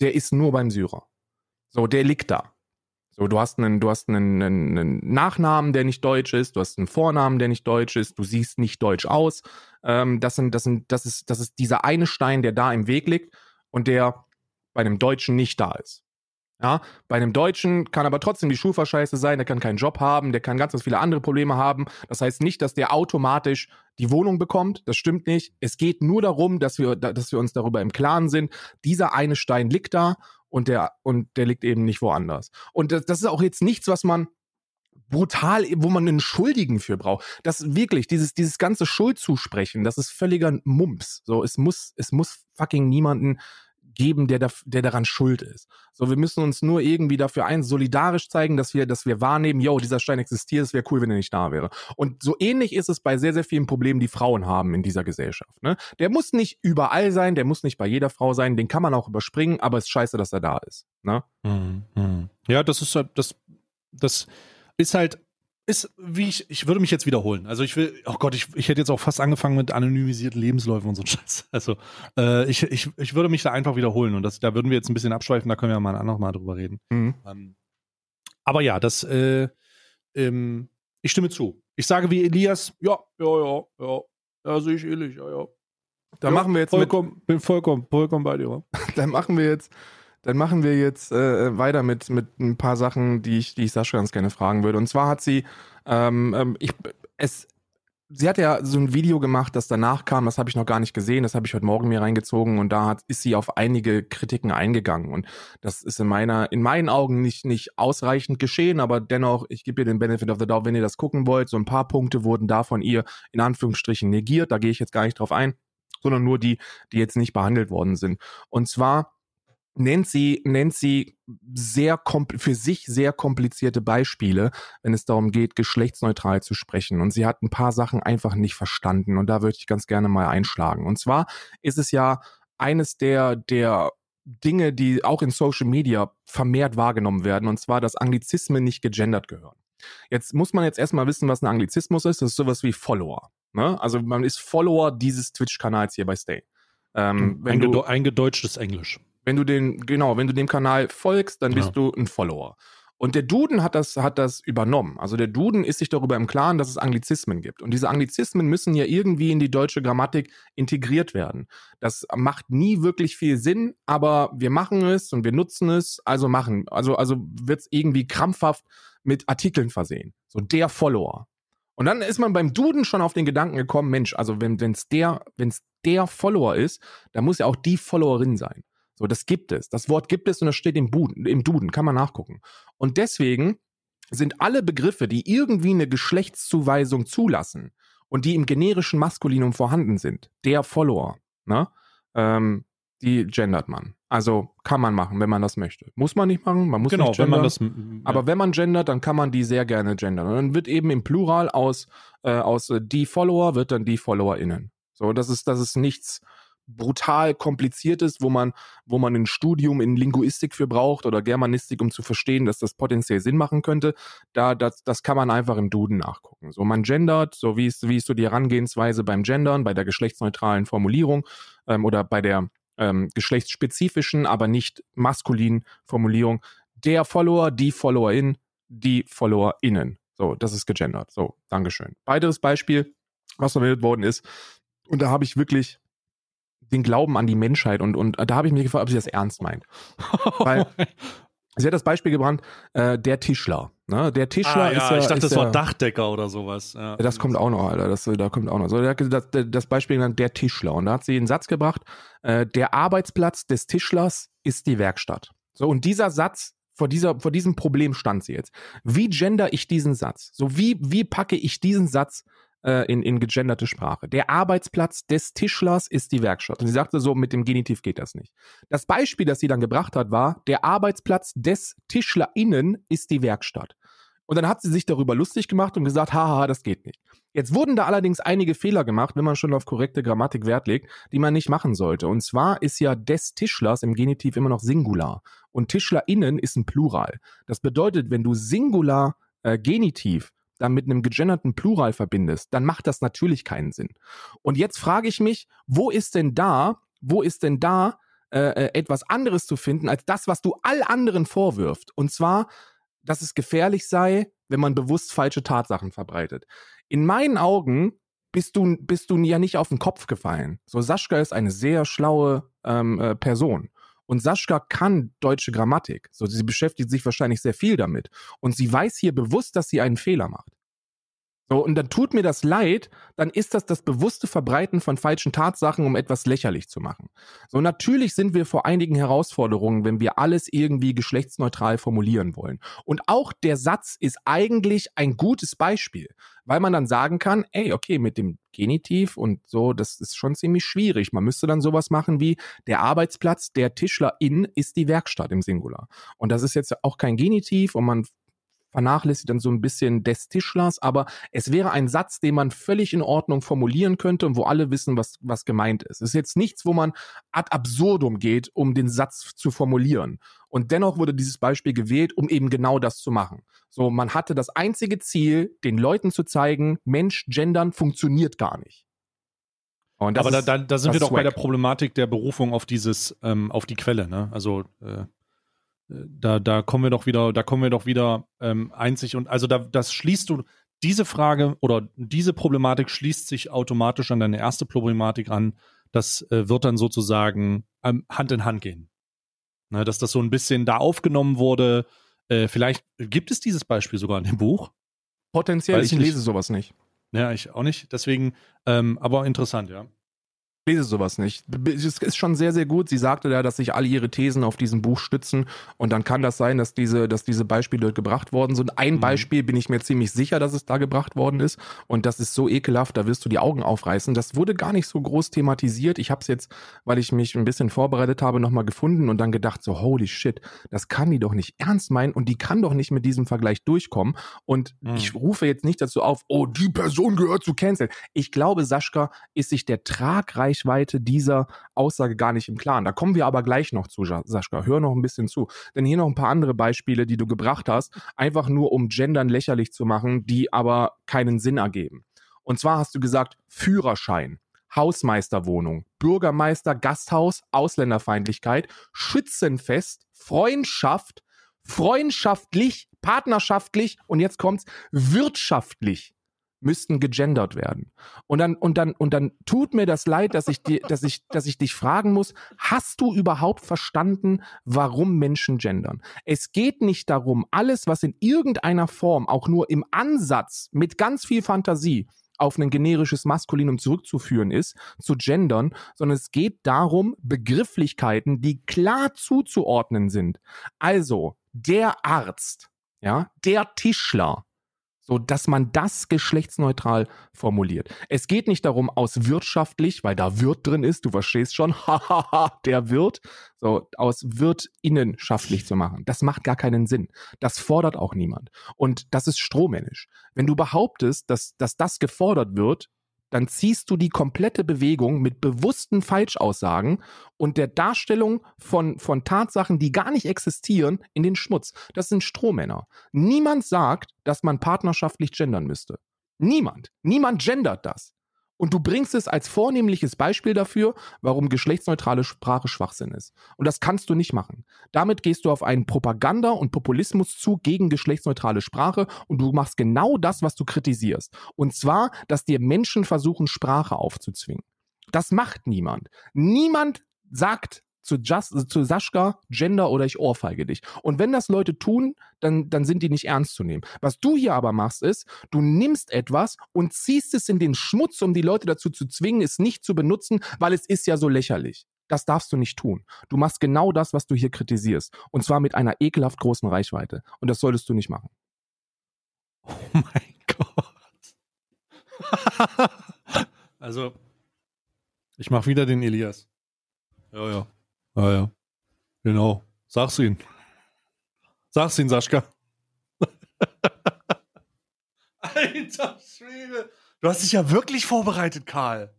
der ist nur beim Syrer. So, der liegt da. So, du hast einen, du hast einen, einen, einen Nachnamen, der nicht deutsch ist, du hast einen Vornamen, der nicht deutsch ist, du siehst nicht deutsch aus. Ähm, das sind, das sind, das ist, das ist dieser eine Stein, der da im Weg liegt und der bei einem Deutschen nicht da ist. Ja, bei einem Deutschen kann aber trotzdem die Schufa scheiße sein, der kann keinen Job haben, der kann ganz, ganz viele andere Probleme haben. Das heißt nicht, dass der automatisch die Wohnung bekommt. Das stimmt nicht. Es geht nur darum, dass wir, dass wir uns darüber im Klaren sind. Dieser eine Stein liegt da und der, und der liegt eben nicht woanders. Und das, das ist auch jetzt nichts, was man brutal, wo man einen Schuldigen für braucht. Das wirklich, dieses, dieses ganze Schuldzusprechen, das ist völliger Mumps. So, es muss, es muss fucking niemanden geben, der, der daran schuld ist. So, wir müssen uns nur irgendwie dafür ein solidarisch zeigen, dass wir, dass wir wahrnehmen, yo, dieser Stein existiert, es wäre cool, wenn er nicht da wäre. Und so ähnlich ist es bei sehr, sehr vielen Problemen, die Frauen haben in dieser Gesellschaft. Ne? Der muss nicht überall sein, der muss nicht bei jeder Frau sein, den kann man auch überspringen, aber es ist scheiße, dass er da ist. Ne? Mhm, mhm. Ja, das ist halt, das, das ist halt, ist, wie ich, ich würde mich jetzt wiederholen. Also ich will, oh Gott, ich, ich hätte jetzt auch fast angefangen mit anonymisierten Lebensläufen und so (laughs) Scheiß. Also äh, ich, ich, ich würde mich da einfach wiederholen und das, da würden wir jetzt ein bisschen abschweifen, da können wir mal anderes Mal drüber reden. Mhm. Ähm, aber ja, das, äh, ähm, ich stimme zu. Ich sage wie Elias, ja, ja, ja, ja, ja, sehe ich ähnlich, ja, ja. Da ja, machen wir jetzt mit, vollkommen, bin vollkommen, vollkommen bei dir. (laughs) dann machen wir jetzt, dann machen wir jetzt äh, weiter mit, mit ein paar Sachen, die ich, die ich Sascha ganz gerne fragen würde. Und zwar hat sie, ähm, ähm, ich, es, sie hat ja so ein Video gemacht, das danach kam, das habe ich noch gar nicht gesehen, das habe ich heute Morgen mir reingezogen und da hat, ist sie auf einige Kritiken eingegangen und das ist in meiner, in meinen Augen nicht, nicht ausreichend geschehen, aber dennoch, ich gebe ihr den Benefit of the Doubt, wenn ihr das gucken wollt, so ein paar Punkte wurden da von ihr in Anführungsstrichen negiert, da gehe ich jetzt gar nicht drauf ein, sondern nur die, die jetzt nicht behandelt worden sind. Und zwar nennt sie, nennt sie sehr für sich sehr komplizierte Beispiele, wenn es darum geht, geschlechtsneutral zu sprechen. Und sie hat ein paar Sachen einfach nicht verstanden. Und da würde ich ganz gerne mal einschlagen. Und zwar ist es ja eines der, der Dinge, die auch in Social Media vermehrt wahrgenommen werden. Und zwar, dass Anglizismen nicht gegendert gehören. Jetzt muss man jetzt erstmal wissen, was ein Anglizismus ist. Das ist sowas wie Follower. Ne? Also man ist Follower dieses Twitch-Kanals hier bei Stay. Ähm, wenn Eingedeu du, eingedeutschtes Englisch. Wenn du den, genau, wenn du dem Kanal folgst, dann bist Ja. du ein Follower. Und der Duden hat das, hat das übernommen. Also der Duden ist sich darüber im Klaren, dass es Anglizismen gibt. Und diese Anglizismen müssen ja irgendwie in die deutsche Grammatik integriert werden. Das macht nie wirklich viel Sinn, aber wir machen es und wir nutzen es, also machen. Also, also wird es irgendwie krampfhaft mit Artikeln versehen. So der Follower. Und dann ist man beim Duden schon auf den Gedanken gekommen, Mensch, also wenn es der, wenn's der Follower ist, dann muss ja auch die Followerin sein. So, das gibt es. Das Wort gibt es und das steht im, Buden, im Duden, kann man nachgucken. Und deswegen sind alle Begriffe, die irgendwie eine Geschlechtszuweisung zulassen und die im generischen Maskulinum vorhanden sind, der Follower, ne? Ähm, die gendert man. Also kann man machen, wenn man das möchte. Muss man nicht machen, man muss Genau, nicht wenn gendern. man das. Aber wenn man gendert, dann kann man die sehr gerne gendern. Und dann wird eben im Plural aus, äh, aus äh, die Follower wird dann die FollowerInnen. So, das ist, das ist nichts brutal kompliziert ist, wo man, wo man ein Studium in Linguistik für braucht oder Germanistik, um zu verstehen, dass das potenziell Sinn machen könnte, da, das, das kann man einfach im Duden nachgucken. So, man gendert, so wie ist, wie ist so die Herangehensweise beim Gendern, bei der geschlechtsneutralen Formulierung ähm, oder bei der ähm, geschlechtsspezifischen, aber nicht maskulinen Formulierung. Der Follower, die Followerin, die FollowerInnen. So, das ist gegendert. So, Dankeschön. Weiteres Beispiel, was verwendet worden ist, und da habe ich wirklich den Glauben an die Menschheit und, und da habe ich mich gefragt, ob sie das ernst meint. (laughs) Weil sie hat das Beispiel gebrannt, äh, der Tischler. Ne? Der Tischler ah, ist ja. Ich dachte, das war ja, Dachdecker oder sowas. Ja. Das kommt auch noch, Alter. Das, da kommt auch noch. So, das, das Beispiel genannt, der Tischler. Und da hat sie einen Satz gebracht, äh, der Arbeitsplatz des Tischlers ist die Werkstatt. So, und dieser Satz, vor, dieser, vor diesem Problem stand sie jetzt. Wie gender ich diesen Satz? So, wie, wie packe ich diesen Satz äh, in, in gegenderte Sprache. Der Arbeitsplatz des Tischlers ist die Werkstatt. Und sie sagte so, mit dem Genitiv geht das nicht. Das Beispiel, das sie dann gebracht hat, war, der Arbeitsplatz des TischlerInnen ist die Werkstatt. Und dann hat sie sich darüber lustig gemacht und gesagt, haha, das geht nicht. Jetzt wurden da allerdings einige Fehler gemacht, wenn man schon auf korrekte Grammatik Wert legt, die man nicht machen sollte. Und zwar ist ja des Tischlers im Genitiv immer noch Singular. Und TischlerInnen ist ein Plural. Das bedeutet, wenn du Singular äh, Genitiv dann mit einem gegenderten Plural verbindest, dann macht das natürlich keinen Sinn. Und jetzt frage ich mich, wo ist denn da, wo ist denn da äh, äh, etwas anderes zu finden als das, was du all anderen vorwirft? Und zwar, dass es gefährlich sei, wenn man bewusst falsche Tatsachen verbreitet. In meinen Augen bist du, bist du ja nicht auf den Kopf gefallen. So, Sascha ist eine sehr schlaue ähm, äh, Person. Und Sascha kann deutsche Grammatik. So, sie beschäftigt sich wahrscheinlich sehr viel damit. Und sie weiß hier bewusst, dass sie einen Fehler macht. So, und dann tut mir das leid, dann ist das das bewusste Verbreiten von falschen Tatsachen, um etwas lächerlich zu machen. So, natürlich sind wir vor einigen Herausforderungen, wenn wir alles irgendwie geschlechtsneutral formulieren wollen. Und auch der Satz ist eigentlich ein gutes Beispiel, weil man dann sagen kann, ey, okay, mit dem Genitiv und so, das ist schon ziemlich schwierig. Man müsste dann sowas machen wie, der Arbeitsplatz der Tischlerin ist die Werkstatt im Singular. Und das ist jetzt auch kein Genitiv und man vernachlässigt dann so ein bisschen des Tischlers, aber es wäre ein Satz, den man völlig in Ordnung formulieren könnte und wo alle wissen, was, was gemeint ist. Es ist jetzt nichts, wo man ad absurdum geht, um den Satz zu formulieren. Und dennoch wurde dieses Beispiel gewählt, um eben genau das zu machen. So, man hatte das einzige Ziel, den Leuten zu zeigen, Mensch, gendern funktioniert gar nicht. Aber da, da, da sind wir doch swag. bei der Problematik der Berufung auf dieses, ähm, auf die Quelle, ne? Also äh, da, da kommen wir doch wieder, da kommen wir doch wieder ähm, einzig und also da, das schließt du, diese Frage oder diese Problematik schließt sich automatisch an deine erste Problematik an. Das äh, wird dann sozusagen ähm, Hand in Hand gehen. Ne, dass das so ein bisschen da aufgenommen wurde. Äh, vielleicht gibt es dieses Beispiel sogar in dem Buch. Potenziell, ich, ich lese sowas nicht. Ja, ich auch nicht. Deswegen, ähm, aber interessant, ja lese sowas nicht. Es ist schon sehr, sehr gut. Sie sagte ja, dass sich alle ihre Thesen auf diesem Buch stützen und dann kann das sein, dass diese, dass diese Beispiele gebracht worden sind. Ein mhm. Beispiel bin ich mir ziemlich sicher, dass es da gebracht worden ist und das ist so ekelhaft, da wirst du die Augen aufreißen. Das wurde gar nicht so groß thematisiert. Ich habe es jetzt, weil ich mich ein bisschen vorbereitet habe, nochmal gefunden und dann gedacht so, holy shit, das kann die doch nicht ernst meinen und die kann doch nicht mit diesem Vergleich durchkommen und mhm. ich rufe jetzt nicht dazu auf, oh, die Person gehört zu Cancel. Ich glaube, Sascha ist sich der tragreich Reichweite dieser Aussage gar nicht im Klaren. Da kommen wir aber gleich noch zu, Sascha. Hör noch ein bisschen zu. Denn hier noch ein paar andere Beispiele, die du gebracht hast, einfach nur um Gendern lächerlich zu machen, die aber keinen Sinn ergeben. Und zwar hast du gesagt, Führerschein. Hausmeisterwohnung, Bürgermeister, Gasthaus, Ausländerfeindlichkeit, Schützenfest, Freundschaft, freundschaftlich, partnerschaftlich und jetzt kommt's wirtschaftlich müssten gegendert werden. Und dann, und dann, und dann tut mir das leid, dass ich dir, dass ich, dass ich dich fragen muss, hast du überhaupt verstanden, warum Menschen gendern? Es geht nicht darum, alles, was in irgendeiner Form, auch nur im Ansatz, mit ganz viel Fantasie, auf ein generisches Maskulinum zurückzuführen ist, zu gendern, sondern es geht darum, Begrifflichkeiten, die klar zuzuordnen sind. Also, der Arzt, ja, der Tischler, so dass man das geschlechtsneutral formuliert. Es geht nicht darum, aus wirtschaftlich, weil da Wirt drin ist, du verstehst schon, (laughs) hahaha, der Wirt, so aus wirtinnenschaftlich zu machen. Das macht gar keinen Sinn. Das fordert auch niemand. Und das ist strohmännisch. Wenn du behauptest, dass, dass das gefordert wird, dann ziehst du die komplette Bewegung mit bewussten Falschaussagen und der Darstellung von, von Tatsachen, die gar nicht existieren, in den Schmutz. Das sind Strohmänner. Niemand sagt, dass man partnerschaftlich gendern müsste. Niemand. Niemand gendert das. Und du bringst es als vornehmliches Beispiel dafür, warum geschlechtsneutrale Sprache Schwachsinn ist. Und das kannst du nicht machen. Damit gehst du auf einen Propaganda und Populismus zu gegen geschlechtsneutrale Sprache und du machst genau das, was du kritisierst. Und zwar, dass dir Menschen versuchen, Sprache aufzuzwingen. Das macht niemand. Niemand sagt zu, Just, zu Sascha, Gender oder ich ohrfeige dich. Und wenn das Leute tun, dann, dann sind die nicht ernst zu nehmen. Was du hier aber machst, ist, du nimmst etwas und ziehst es in den Schmutz, um die Leute dazu zu zwingen, es nicht zu benutzen, weil es ist ja so lächerlich. Das darfst du nicht tun. Du machst genau das, was du hier kritisierst. Und zwar mit einer ekelhaft großen Reichweite. Und das solltest du nicht machen. Oh mein (laughs) Gott. (laughs) also, ich mach wieder den Elias. Ja, ja. Ja, ja. Genau. Sag's ihn. Sag's ihn, Saschka. (laughs) Alter Schwede. Du hast dich ja wirklich vorbereitet, Karl.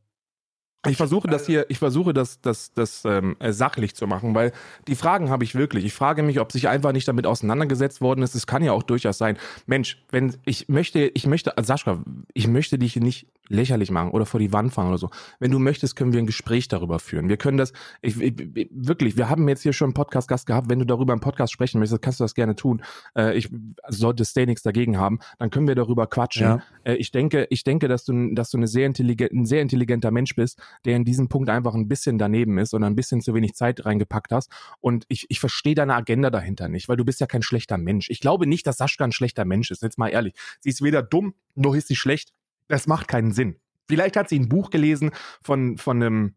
Ich versuche das hier, ich versuche das, das, das ähm, äh, sachlich zu machen, weil die Fragen habe ich wirklich. Ich frage mich, ob sich einfach nicht damit auseinandergesetzt worden ist. Es kann ja auch durchaus sein. Mensch, wenn ich möchte, ich möchte, also Sascha, ich möchte dich nicht lächerlich machen oder vor die Wand fahren oder so. Wenn du möchtest, können wir ein Gespräch darüber führen. Wir können das, ich, ich, wirklich, wir haben jetzt hier schon einen Podcast-Gast gehabt. Wenn du darüber im Podcast sprechen möchtest, kannst du das gerne tun. Äh, ich sollte Stay nichts dagegen haben, dann können wir darüber quatschen. Ja. Äh, ich denke, ich denke, dass du, dass du eine sehr intelligent, ein sehr intelligenter Mensch bist, der in diesem Punkt einfach ein bisschen daneben ist und ein bisschen zu wenig Zeit reingepackt hast. Und ich, ich verstehe deine Agenda dahinter nicht, weil du bist ja kein schlechter Mensch. Ich glaube nicht, dass Sascha ein schlechter Mensch ist. Jetzt mal ehrlich. Sie ist weder dumm, noch ist sie schlecht das macht keinen Sinn. Vielleicht hat sie ein Buch gelesen von, von einem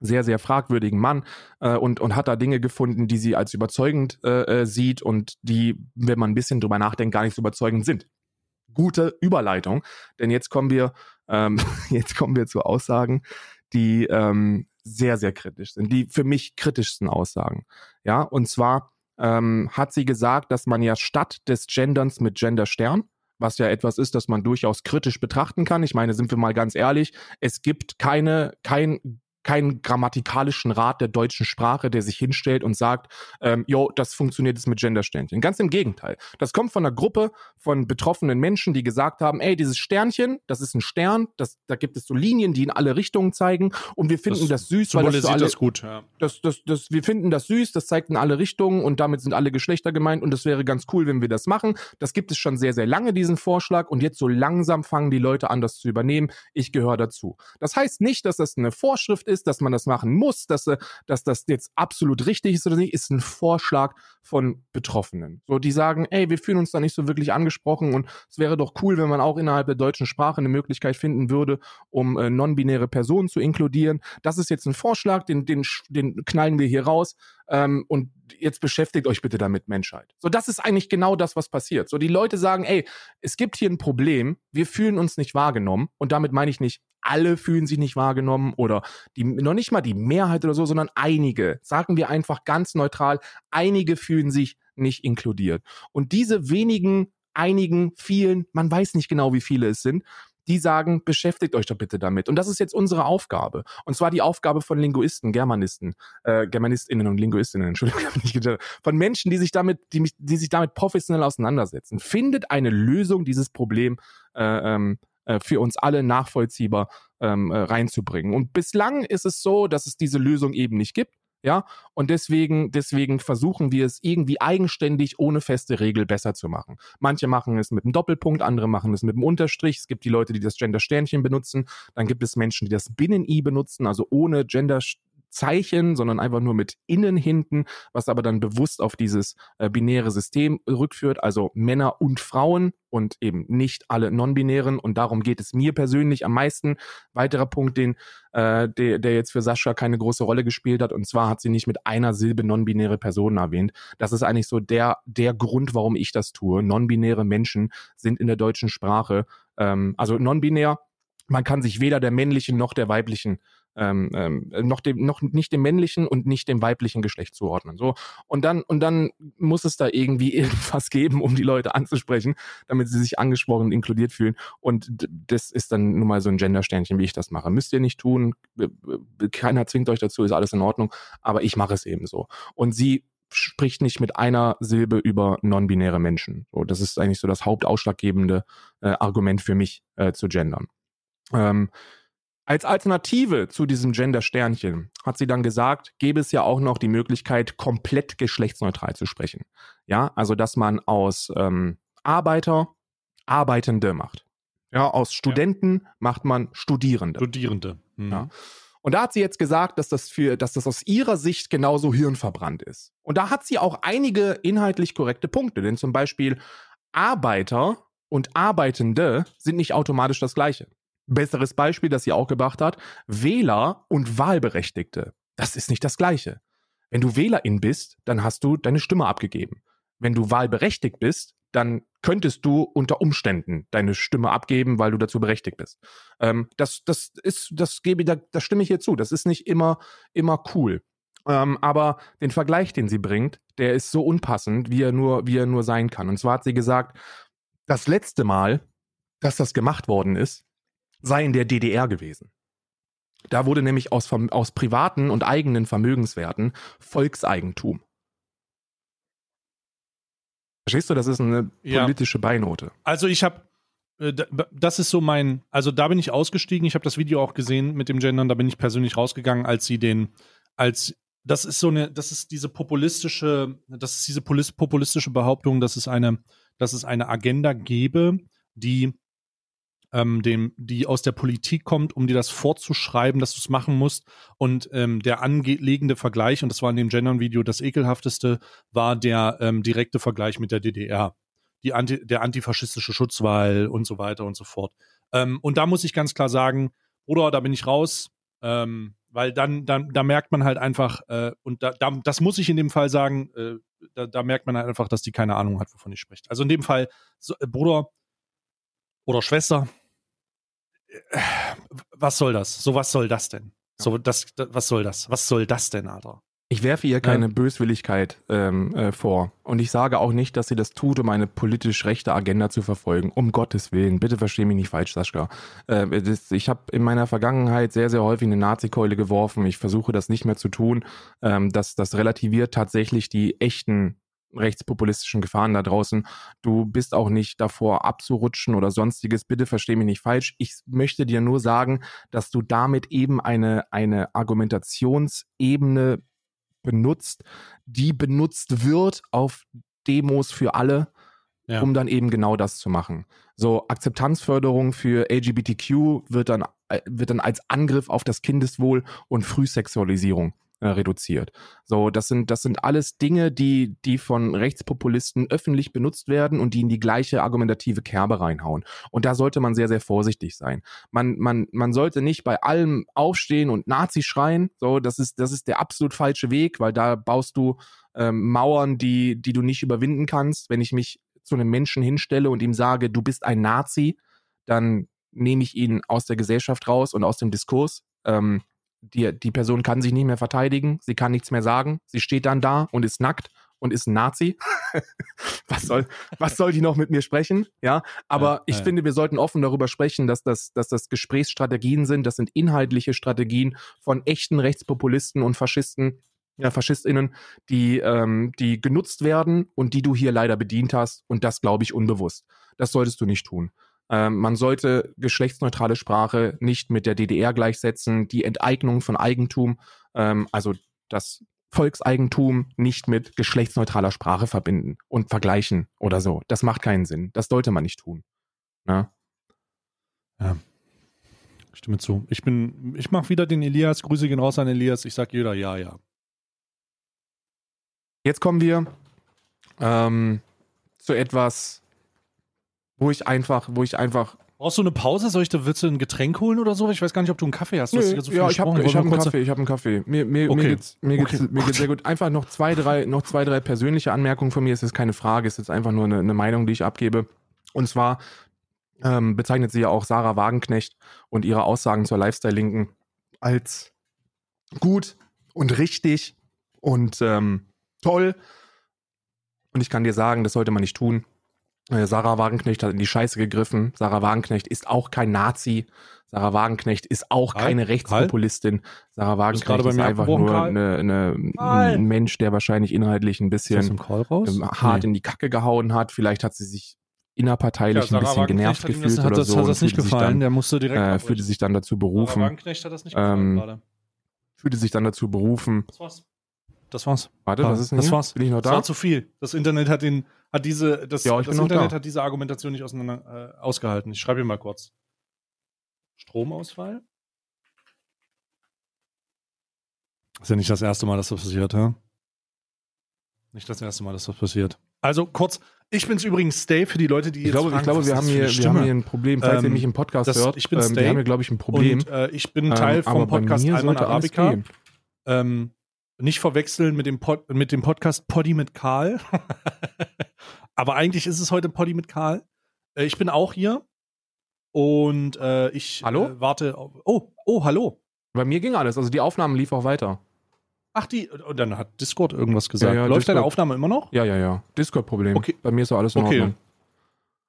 sehr, sehr fragwürdigen Mann äh, und, und hat da Dinge gefunden, die sie als überzeugend äh, äh, sieht und die, wenn man ein bisschen drüber nachdenkt, gar nicht so überzeugend sind. Gute Überleitung, denn jetzt kommen wir, ähm, (laughs) jetzt kommen wir zu Aussagen, die ähm, sehr, sehr kritisch sind, die für mich kritischsten Aussagen. Ja, und zwar ähm, hat sie gesagt, dass man ja statt des Genderns mit Genderstern was ja etwas ist, das man durchaus kritisch betrachten kann. Ich meine, sind wir mal ganz ehrlich, es gibt keine, kein keinen grammatikalischen Rat der deutschen Sprache, der sich hinstellt und sagt, ähm, jo, das funktioniert jetzt mit Gendersternchen. Ganz im Gegenteil. Das kommt von einer Gruppe von betroffenen Menschen, die gesagt haben, ey, dieses Sternchen, das ist ein Stern, das, da gibt es so Linien, die in alle Richtungen zeigen und wir finden das, das süß, weil das, so alle, das gut. Ja. Das, das, das, wir finden das süß, das zeigt in alle Richtungen und damit sind alle Geschlechter gemeint und das wäre ganz cool, wenn wir das machen. Das gibt es schon sehr, sehr lange, diesen Vorschlag und jetzt so langsam fangen die Leute an, das zu übernehmen. Ich gehöre dazu. Das heißt nicht, dass das eine Vorschrift ist, dass man das machen muss, dass, äh, dass das jetzt absolut richtig ist oder nicht, ist ein Vorschlag von Betroffenen. So, die sagen, ey, wir fühlen uns da nicht so wirklich angesprochen und es wäre doch cool, wenn man auch innerhalb der deutschen Sprache eine Möglichkeit finden würde, um äh, non-binäre Personen zu inkludieren. Das ist jetzt ein Vorschlag, den, den, den knallen wir hier raus. Ähm, und jetzt beschäftigt euch bitte damit, Menschheit. So, das ist eigentlich genau das, was passiert. So, die Leute sagen, ey, es gibt hier ein Problem, wir fühlen uns nicht wahrgenommen. Und damit meine ich nicht, alle fühlen sich nicht wahrgenommen oder die, noch nicht mal die Mehrheit oder so, sondern einige. Sagen wir einfach ganz neutral, einige fühlen sich nicht inkludiert. Und diese wenigen, einigen, vielen, man weiß nicht genau, wie viele es sind, die sagen, beschäftigt euch doch bitte damit. Und das ist jetzt unsere Aufgabe. Und zwar die Aufgabe von Linguisten, Germanisten, äh, Germanistinnen und Linguistinnen, Entschuldigung, (laughs) von Menschen, die sich damit, die, die sich damit professionell auseinandersetzen. Findet eine Lösung, dieses Problem äh, ähm, äh, für uns alle nachvollziehbar ähm, äh, reinzubringen. Und bislang ist es so, dass es diese Lösung eben nicht gibt. Ja, und deswegen, deswegen versuchen wir es irgendwie eigenständig ohne feste Regel besser zu machen. Manche machen es mit einem Doppelpunkt, andere machen es mit einem Unterstrich. Es gibt die Leute, die das Gender-Sternchen benutzen. Dann gibt es Menschen, die das Binnen-I benutzen, also ohne Gender Zeichen, sondern einfach nur mit innen hinten, was aber dann bewusst auf dieses äh, binäre System rückführt, also Männer und Frauen und eben nicht alle non-binären und darum geht es mir persönlich am meisten. Weiterer Punkt, den äh, der, der jetzt für Sascha keine große Rolle gespielt hat und zwar hat sie nicht mit einer Silbe non-binäre Personen erwähnt. Das ist eigentlich so der der Grund, warum ich das tue. Non-binäre Menschen sind in der deutschen Sprache, ähm, also non-binär man kann sich weder der männlichen noch der weiblichen ähm, ähm, noch dem noch nicht dem männlichen und nicht dem weiblichen Geschlecht zuordnen. So und dann und dann muss es da irgendwie (laughs) irgendwas geben, um die Leute anzusprechen, damit sie sich angesprochen und inkludiert fühlen. Und das ist dann nun mal so ein Gendersternchen, wie ich das mache. Müsst ihr nicht tun. Keiner zwingt euch dazu, ist alles in Ordnung. Aber ich mache es eben so. Und sie spricht nicht mit einer Silbe über non-binäre Menschen. So, das ist eigentlich so das hauptausschlaggebende äh, Argument für mich äh, zu gendern. Ähm, als Alternative zu diesem Gender-Sternchen hat sie dann gesagt, gäbe es ja auch noch die Möglichkeit, komplett geschlechtsneutral zu sprechen. Ja, also dass man aus ähm, Arbeiter Arbeitende macht. Ja, aus Studenten ja. macht man Studierende. Studierende. Mhm. Ja. Und da hat sie jetzt gesagt, dass das für, dass das aus ihrer Sicht genauso hirnverbrannt ist. Und da hat sie auch einige inhaltlich korrekte Punkte, denn zum Beispiel Arbeiter und Arbeitende sind nicht automatisch das Gleiche. Besseres Beispiel, das sie auch gebracht hat, Wähler und Wahlberechtigte. Das ist nicht das Gleiche. Wenn du Wählerin bist, dann hast du deine Stimme abgegeben. Wenn du wahlberechtigt bist, dann könntest du unter Umständen deine Stimme abgeben, weil du dazu berechtigt bist. Ähm, das, das ist, das gebe, da, das stimme ich hier zu. Das ist nicht immer, immer cool. Ähm, aber den Vergleich, den sie bringt, der ist so unpassend, wie er nur, wie er nur sein kann. Und zwar hat sie gesagt, das letzte Mal, dass das gemacht worden ist, sei in der DDR gewesen. Da wurde nämlich aus, aus privaten und eigenen Vermögenswerten Volkseigentum. Verstehst du, das ist eine politische ja. Beinote. Also ich habe, äh, das ist so mein, also da bin ich ausgestiegen, ich habe das Video auch gesehen mit dem Gendern, da bin ich persönlich rausgegangen, als sie den, als das ist so eine, das ist diese populistische, das ist diese populistische Behauptung, dass es eine, dass es eine Agenda gäbe, die ähm, dem, die aus der Politik kommt, um dir das vorzuschreiben, dass du es machen musst. Und ähm, der anlegende Vergleich, und das war in dem Gendern-Video das ekelhafteste, war der ähm, direkte Vergleich mit der DDR. Die Anti der antifaschistische Schutzwahl und so weiter und so fort. Ähm, und da muss ich ganz klar sagen, Bruder, da bin ich raus. Ähm, weil dann, dann, da merkt man halt einfach, äh, und da, da, das muss ich in dem Fall sagen, äh, da, da merkt man halt einfach, dass die keine Ahnung hat, wovon ich spricht. Also in dem Fall, so, äh, Bruder oder Schwester, was soll das? So, was soll das denn? So, das, das, was soll das? Was soll das denn, Alter? Ich werfe ihr keine ja. Böswilligkeit ähm, äh, vor. Und ich sage auch nicht, dass sie das tut, um eine politisch rechte Agenda zu verfolgen. Um Gottes Willen. Bitte verstehe mich nicht falsch, Sascha. Äh, das, ich habe in meiner Vergangenheit sehr, sehr häufig eine Nazikeule geworfen. Ich versuche das nicht mehr zu tun. Ähm, das, das relativiert tatsächlich die echten rechtspopulistischen Gefahren da draußen. Du bist auch nicht davor abzurutschen oder sonstiges. Bitte versteh mich nicht falsch. Ich möchte dir nur sagen, dass du damit eben eine, eine Argumentationsebene benutzt, die benutzt wird auf Demos für alle, ja. um dann eben genau das zu machen. So Akzeptanzförderung für LGBTQ wird dann, äh, wird dann als Angriff auf das Kindeswohl und Frühsexualisierung äh, reduziert. So, das sind, das sind alles Dinge, die, die von Rechtspopulisten öffentlich benutzt werden und die in die gleiche argumentative Kerbe reinhauen. Und da sollte man sehr, sehr vorsichtig sein. Man, man, man sollte nicht bei allem aufstehen und Nazi schreien. So, das ist, das ist der absolut falsche Weg, weil da baust du ähm, Mauern, die, die du nicht überwinden kannst. Wenn ich mich zu einem Menschen hinstelle und ihm sage, du bist ein Nazi, dann nehme ich ihn aus der Gesellschaft raus und aus dem Diskurs. Ähm, die, die Person kann sich nicht mehr verteidigen, sie kann nichts mehr sagen, sie steht dann da und ist nackt und ist ein Nazi. (laughs) was soll, was soll die noch mit mir sprechen? Ja, aber ja, ich ja. finde, wir sollten offen darüber sprechen, dass das, dass das Gesprächsstrategien sind, das sind inhaltliche Strategien von echten Rechtspopulisten und Faschisten, ja, FaschistInnen, die, ähm, die genutzt werden und die du hier leider bedient hast und das glaube ich unbewusst. Das solltest du nicht tun. Ähm, man sollte geschlechtsneutrale Sprache nicht mit der DDR gleichsetzen, die Enteignung von Eigentum, ähm, also das Volkseigentum nicht mit geschlechtsneutraler Sprache verbinden und vergleichen oder so. Das macht keinen Sinn. Das sollte man nicht tun. Ne? Ja. Stimme zu. Ich bin, ich mache wieder den Elias. Grüße gehen raus an Elias. Ich sag jeder ja, ja. Jetzt kommen wir ähm, zu etwas wo ich einfach, wo ich einfach. Brauchst du eine Pause? Soll ich da, willst du ein Getränk holen oder so? Ich weiß gar nicht, ob du einen Kaffee hast. Nö, so ja, ich habe hab einen Kaffee, ich habe einen Kaffee. Mir, mir, okay. mir geht's, mir geht's, okay. mir geht's sehr gut. Einfach noch zwei, drei, noch zwei, drei persönliche Anmerkungen von mir. Es ist keine Frage, es ist einfach nur eine, eine Meinung, die ich abgebe. Und zwar, ähm, bezeichnet sie ja auch Sarah Wagenknecht und ihre Aussagen zur Lifestyle-Linken als gut und richtig und ähm, toll. Und ich kann dir sagen, das sollte man nicht tun. Äh, Sarah Wagenknecht hat in die Scheiße gegriffen. Sarah Wagenknecht ist auch kein Nazi. Sarah Wagenknecht ist auch Karl? keine Rechtspopulistin. Sarah Wagenknecht ist einfach nur eine, eine, ein Mensch, der wahrscheinlich inhaltlich ein bisschen ähm, hart in die Kacke gehauen hat. Vielleicht hat sie sich innerparteilich ein bisschen genervt gefühlt das, hat oder das, so. hat das nicht gefallen. Dann, der musste direkt äh, fühlte sich dann dazu Sarah berufen, Wagenknecht hat das nicht gefallen Ähm, gerade. fühlte sich dann dazu berufen. Das war's. Das war's. Warte, was ist denn das hier? war's. Bin ich noch Das war da? zu viel. Das Internet hat den, hat diese, das, Ja, das Internet da. hat diese Argumentation nicht auseinander, äh, ausgehalten. Ich schreibe hier mal kurz. Stromausfall? Ist ja nicht das erste Mal, dass das passiert, hä? Nicht das erste Mal, dass das passiert. Also kurz, ich bin's übrigens Stay für die Leute, die Ich jetzt glaube, fragen, ich glaube wir, haben hier, wir haben hier ein Problem. Falls ihr Ähm, mich im Podcast das- hört, ich bin ähm, Stay wir haben hier, glaube ich, ein Problem. Und äh, ich bin Ähm, Teil aber vom Podcast Alman Arabica. Ähm, nicht verwechseln mit dem, Pod, mit dem Podcast Poddy mit Karl. (laughs) Aber eigentlich ist es heute Poddy mit Karl. Äh, ich bin auch hier. Und äh, ich Hallo? Äh, warte. Auf, oh, oh, hallo. Bei mir ging alles. Also die Aufnahme lief auch weiter. Ach, die. Und dann hat Discord irgendwas gesagt. Ja, ja, Läuft deine Discord. Aufnahme immer noch? Ja, ja, ja. Discord-Problem. Okay. Bei mir ist doch alles in Okay. Ordnung.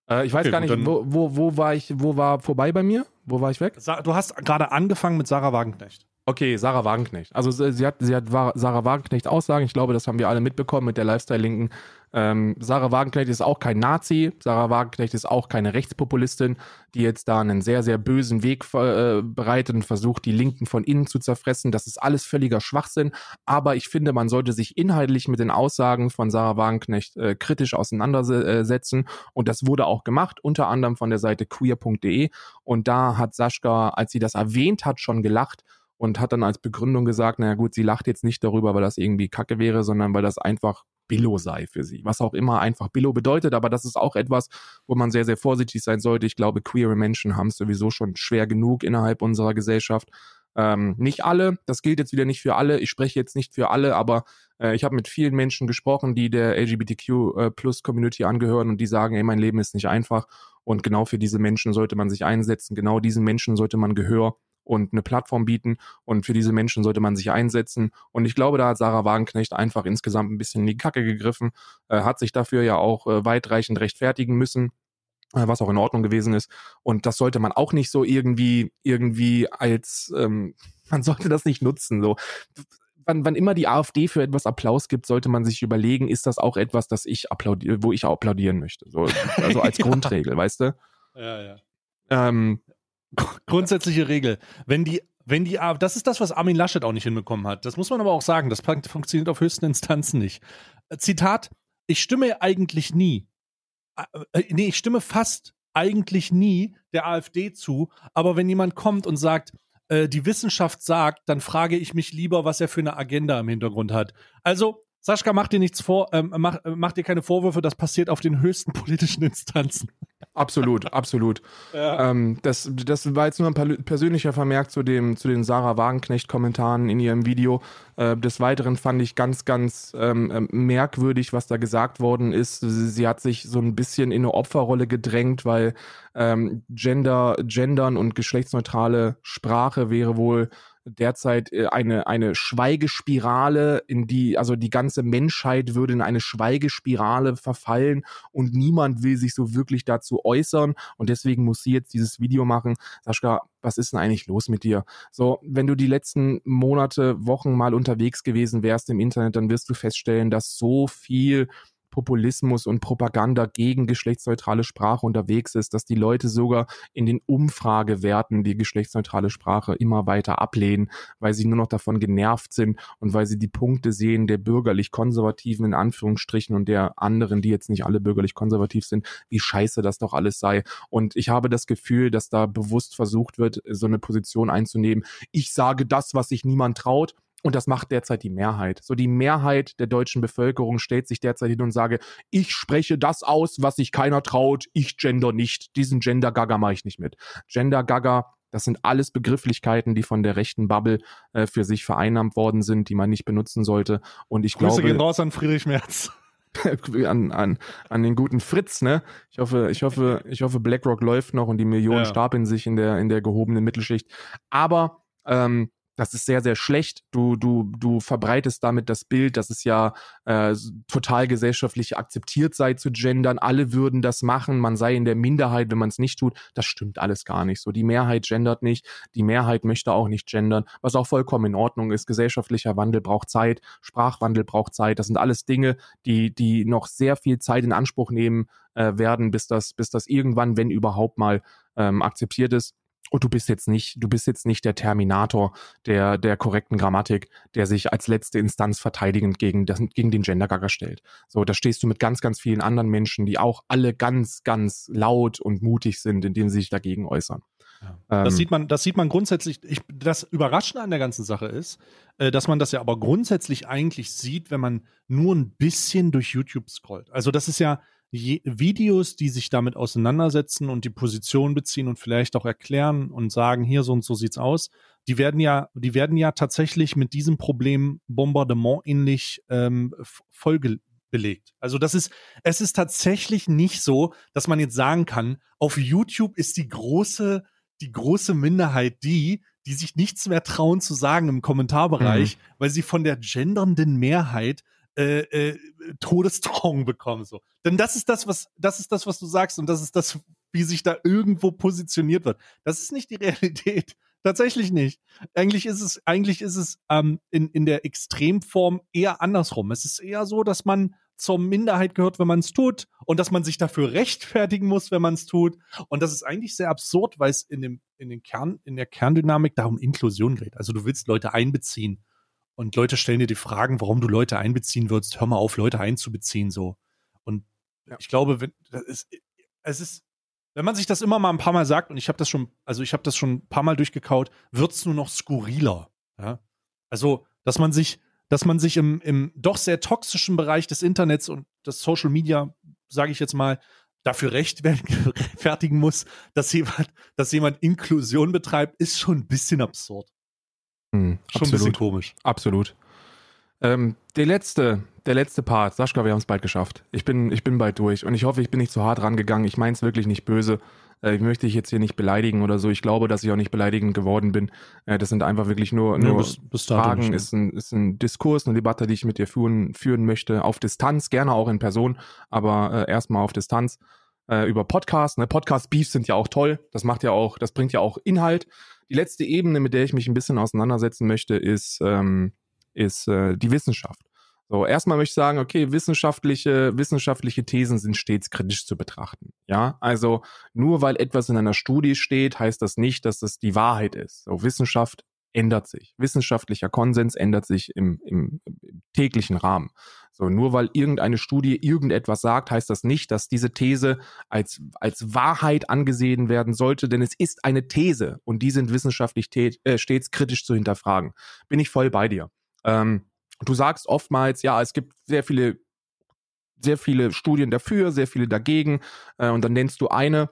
Äh, ich weiß Okay, gar nicht, wo, wo, wo war ich, wo war vorbei bei mir? Wo war ich weg? Sa du hast gerade angefangen mit Sarah Wagenknecht. Okay, Sarah Wagenknecht. Also sie, hat, sie hat Sarah Wagenknecht Aussagen. Ich glaube, das haben wir alle mitbekommen mit der Lifestyle-Linken. Ähm, Sarah Wagenknecht ist auch kein Nazi. Sarah Wagenknecht ist auch keine Rechtspopulistin, die jetzt da einen sehr, sehr bösen Weg äh, bereitet und versucht, die Linken von innen zu zerfressen. Das ist alles völliger Schwachsinn. Aber ich finde, man sollte sich inhaltlich mit den Aussagen von Sarah Wagenknecht äh, kritisch auseinandersetzen. Und das wurde auch gemacht, unter anderem von der Seite queer.de. Und da hat Sascha, als sie das erwähnt hat, schon gelacht und hat dann als Begründung gesagt, naja gut, sie lacht jetzt nicht darüber, weil das irgendwie Kacke wäre, sondern weil das einfach Billo sei für sie. Was auch immer einfach Billo bedeutet, aber das ist auch etwas, wo man sehr, sehr vorsichtig sein sollte. Ich glaube, queere Menschen haben es sowieso schon schwer genug innerhalb unserer Gesellschaft. Ähm, nicht alle, das gilt jetzt wieder nicht für alle. Ich spreche jetzt nicht für alle, aber äh, ich habe mit vielen Menschen gesprochen, die der LGBTQ äh, Plus Community angehören und die sagen, ey, mein Leben ist nicht einfach. Und genau für diese Menschen sollte man sich einsetzen. Genau diesen Menschen sollte man Gehör und eine Plattform bieten. Und für diese Menschen sollte man sich einsetzen. Und ich glaube, da hat Sarah Wagenknecht einfach insgesamt ein bisschen in die Kacke gegriffen, äh, hat sich dafür ja auch äh, weitreichend rechtfertigen müssen äh, was auch in Ordnung gewesen ist. Und das sollte man auch nicht so irgendwie, irgendwie als, ähm, (laughs) man sollte das nicht nutzen. So, wann, wann immer die AfD für etwas Applaus gibt, sollte man sich überlegen, ist das auch etwas, das ich applaudiere, wo ich applaudieren möchte. So, also als Ja. (laughs) Grundregel, weißt du? Ja, ja. Ähm, Grundsätzliche Regel. Wenn die, wenn die, A- das ist das, was Armin Laschet auch nicht hinbekommen hat. Das muss man aber auch sagen. Das fun- funktioniert auf höchsten Instanzen nicht. Zitat: Ich stimme eigentlich nie. Äh, äh, nee, ich stimme fast eigentlich nie der AfD zu. Aber wenn jemand kommt und sagt, äh, die Wissenschaft sagt, dann frage ich mich lieber, was er für eine Agenda im Hintergrund hat. Also, Sascha, mach dir nichts vor, ähm, mach, mach dir keine Vorwürfe, das passiert auf den höchsten (laughs) politischen Instanzen. absolut, absolut. (laughs) Ähm, das, das war jetzt nur ein per- persönlicher Vermerk zu, dem, zu den Sarah Wagenknecht-Kommentaren in ihrem Video. Äh, des Weiteren fand ich ganz, ganz ähm, ähm, merkwürdig, was da gesagt worden ist. Sie, sie hat sich so ein bisschen in eine Opferrolle gedrängt, weil ähm, Gender, Gendern und geschlechtsneutrale Sprache wäre wohl derzeit äh, eine, eine Schweigespirale, in die, also die ganze Menschheit würde in eine Schweigespirale verfallen und niemand will sich so wirklich dazu äußern und deswegen muss sie jetzt dieses Video machen. Sascha, was ist denn eigentlich los mit dir? So, wenn du die letzten Monate, Wochen mal unterwegs gewesen wärst im Internet, dann wirst du feststellen, dass so viel Populismus und Propaganda gegen geschlechtsneutrale Sprache unterwegs ist, dass die Leute sogar in den Umfragewerten die geschlechtsneutrale Sprache immer weiter ablehnen, weil sie nur noch davon genervt sind und weil sie die Punkte sehen der bürgerlich-konservativen in Anführungsstrichen und der anderen, die jetzt nicht alle bürgerlich-konservativ sind, wie scheiße das doch alles sei. Und ich habe das Gefühl, dass da bewusst versucht wird, so eine Position einzunehmen. Ich sage das, was sich niemand traut. Und das macht derzeit die Mehrheit. So die Mehrheit der deutschen Bevölkerung stellt sich derzeit hin und sage, ich spreche das aus, was sich keiner traut, ich gender nicht. Diesen Gender-Gaga mache ich nicht mit. Gender-Gaga, das sind alles Begrifflichkeiten, die von der rechten Bubble äh, für sich vereinnahmt worden sind, die man nicht benutzen sollte. Und ich Grüße glaube, gehen raus an Friedrich Merz. (laughs) an, an, an den guten Fritz, ne? Ich hoffe, ich hoffe, ich hoffe, BlackRock läuft noch und die Millionen Ja. stapeln sich in der, in der gehobenen Mittelschicht. Aber ähm, das ist sehr, sehr schlecht. Du, du, du verbreitest damit das Bild, dass es ja äh, total gesellschaftlich akzeptiert sei zu gendern. Alle würden das machen. Man sei in der Minderheit, wenn man es nicht tut. Das stimmt alles gar nicht so. Die Mehrheit gendert nicht. Die Mehrheit möchte auch nicht gendern, was auch vollkommen in Ordnung ist. Gesellschaftlicher Wandel braucht Zeit. Sprachwandel braucht Zeit. Das sind alles Dinge, die, die noch sehr viel Zeit in Anspruch nehmen äh, werden, bis das, bis das irgendwann, wenn überhaupt mal ähm, akzeptiert ist. Und du bist jetzt nicht, du bist jetzt nicht der Terminator der, der korrekten Grammatik, der sich als letzte Instanz verteidigend gegen, das, gegen den Gendergagger stellt. So, da stehst du mit ganz, ganz vielen anderen Menschen, die auch alle ganz, ganz laut und mutig sind, indem sie sich dagegen äußern. Das Ähm, sieht man, das sieht man grundsätzlich. Ich, das Überraschende an der ganzen Sache ist, äh, dass man das ja aber grundsätzlich eigentlich sieht, wenn man nur ein bisschen durch YouTube scrollt. Also das ist ja je, Videos, die sich damit auseinandersetzen und die Position beziehen und vielleicht auch erklären und sagen, hier so und so sieht's aus. Die werden ja, die werden ja tatsächlich mit diesem Problem Bombardement ähnlich ähm, f- voll belegt. Also das ist, es ist tatsächlich nicht so, dass man jetzt sagen kann, auf YouTube ist die große die große Minderheit die, die sich nichts mehr trauen zu sagen im Kommentarbereich, weil sie von der gendernden Mehrheit äh, äh, Todestrauung (laughs) bekommen. So. Denn das ist das, was, das ist das, was du sagst, und das ist das, wie sich da irgendwo positioniert wird. Das ist nicht die (laughs) Realität. Tatsächlich nicht. Eigentlich ist es, eigentlich ist es ähm, in, in der Extremform eher andersrum. Es ist eher so, dass man zur Minderheit gehört, wenn man es tut, und dass man sich dafür rechtfertigen muss, wenn man es tut. Und das ist eigentlich sehr absurd, weil es in dem, in den Kern, in der Kerndynamik darum Inklusion geht. Also du willst Leute einbeziehen. Und Leute stellen dir die Fragen, warum du Leute einbeziehen würdest. Hör mal auf, Leute einzubeziehen, so. Und Ja. ich glaube, wenn, ist, es ist, wenn man sich das immer mal ein paar Mal sagt, und ich habe das schon, also ich habe das schon ein paar Mal durchgekaut, wird's nur noch skurriler. Ja? Also, dass man sich, dass man sich im, im doch sehr toxischen Bereich des Internets und des Social Media, sage ich jetzt mal, dafür (laughs) rechtfertigen muss, dass jemand, dass jemand Inklusion betreibt, ist schon ein bisschen absurd. Hm, Schon ein bisschen absolut. komisch. Absolut. Ähm, der letzte, der letzte Part. Sascha, wir haben es bald geschafft. Ich bin, ich bin bald durch und ich hoffe, ich bin nicht zu hart rangegangen. Ich meine es wirklich nicht böse. Äh, ich möchte dich jetzt hier nicht beleidigen oder so. Ich glaube, dass ich auch nicht beleidigend geworden bin. Äh, das sind einfach wirklich nur, Ja, nur bis- bis dato Fragen. nicht, ne? Ist ein, ist ein Diskurs, eine Debatte, die ich mit dir führen, führen möchte. Auf Distanz, gerne auch in Person, aber äh, erstmal auf Distanz. Äh, über Podcasts. Ne? Podcast-Beefs sind ja auch toll. Das macht ja auch, das bringt ja auch Inhalt. Die letzte Ebene, mit der ich mich ein bisschen auseinandersetzen möchte, ist, ähm, ist äh, die Wissenschaft. So, erstmal möchte ich sagen, okay, wissenschaftliche, wissenschaftliche Thesen sind stets kritisch zu betrachten. Ja, also nur weil etwas in einer Studie steht, heißt das nicht, dass das die Wahrheit ist. So, Wissenschaft ändert sich. Wissenschaftlicher Konsens ändert sich im, im, im täglichen Rahmen. So, nur weil irgendeine Studie irgendetwas sagt, heißt das nicht, dass diese These als, als Wahrheit angesehen werden sollte, denn es ist eine These und die sind wissenschaftlich tät, äh, stets kritisch zu hinterfragen. Bin ich voll bei dir. Ähm, du sagst oftmals, ja, es gibt sehr viele, sehr viele Studien dafür, sehr viele dagegen, äh, und dann nennst du eine,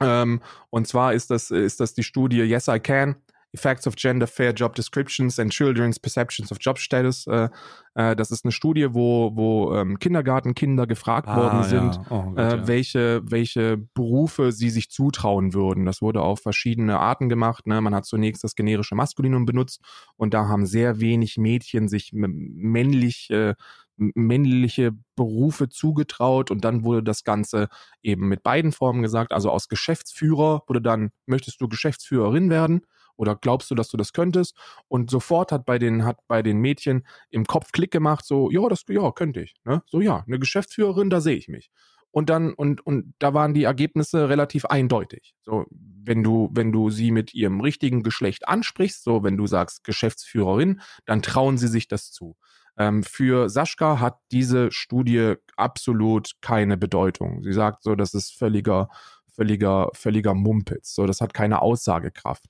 ähm, und zwar ist das, ist das die Studie Yes I Can, Effects of Gender Fair Job Descriptions and Children's Perceptions of Job Status. Äh, äh, das ist eine Studie, wo, wo ähm, Kindergartenkinder gefragt worden sind, Oh Gott, äh, ja. welche, welche Berufe sie sich zutrauen würden. Das wurde auf verschiedene Arten gemacht. Ne? Man hat zunächst das generische Maskulinum benutzt und da haben sehr wenig Mädchen sich männlich, äh, männliche Berufe zugetraut und dann wurde das Ganze eben mit beiden Formen gesagt. Also aus Geschäftsführer wurde dann, möchtest du Geschäftsführerin werden? Oder glaubst du, dass du das könntest? Und sofort hat bei den, hat bei den Mädchen im Kopf Klick gemacht, so, ja, das, ja, könnte ich. Ne? So, ja, eine Geschäftsführerin, da sehe ich mich. Und dann, und, und da waren die Ergebnisse relativ eindeutig. So, wenn du, wenn du sie mit ihrem richtigen Geschlecht ansprichst, so, wenn du sagst Geschäftsführerin, dann trauen sie sich das zu. Ähm, für Sascha hat diese Studie absolut keine Bedeutung. Sie sagt so, das ist völliger, völliger, völliger Mumpitz. So, das hat keine Aussagekraft,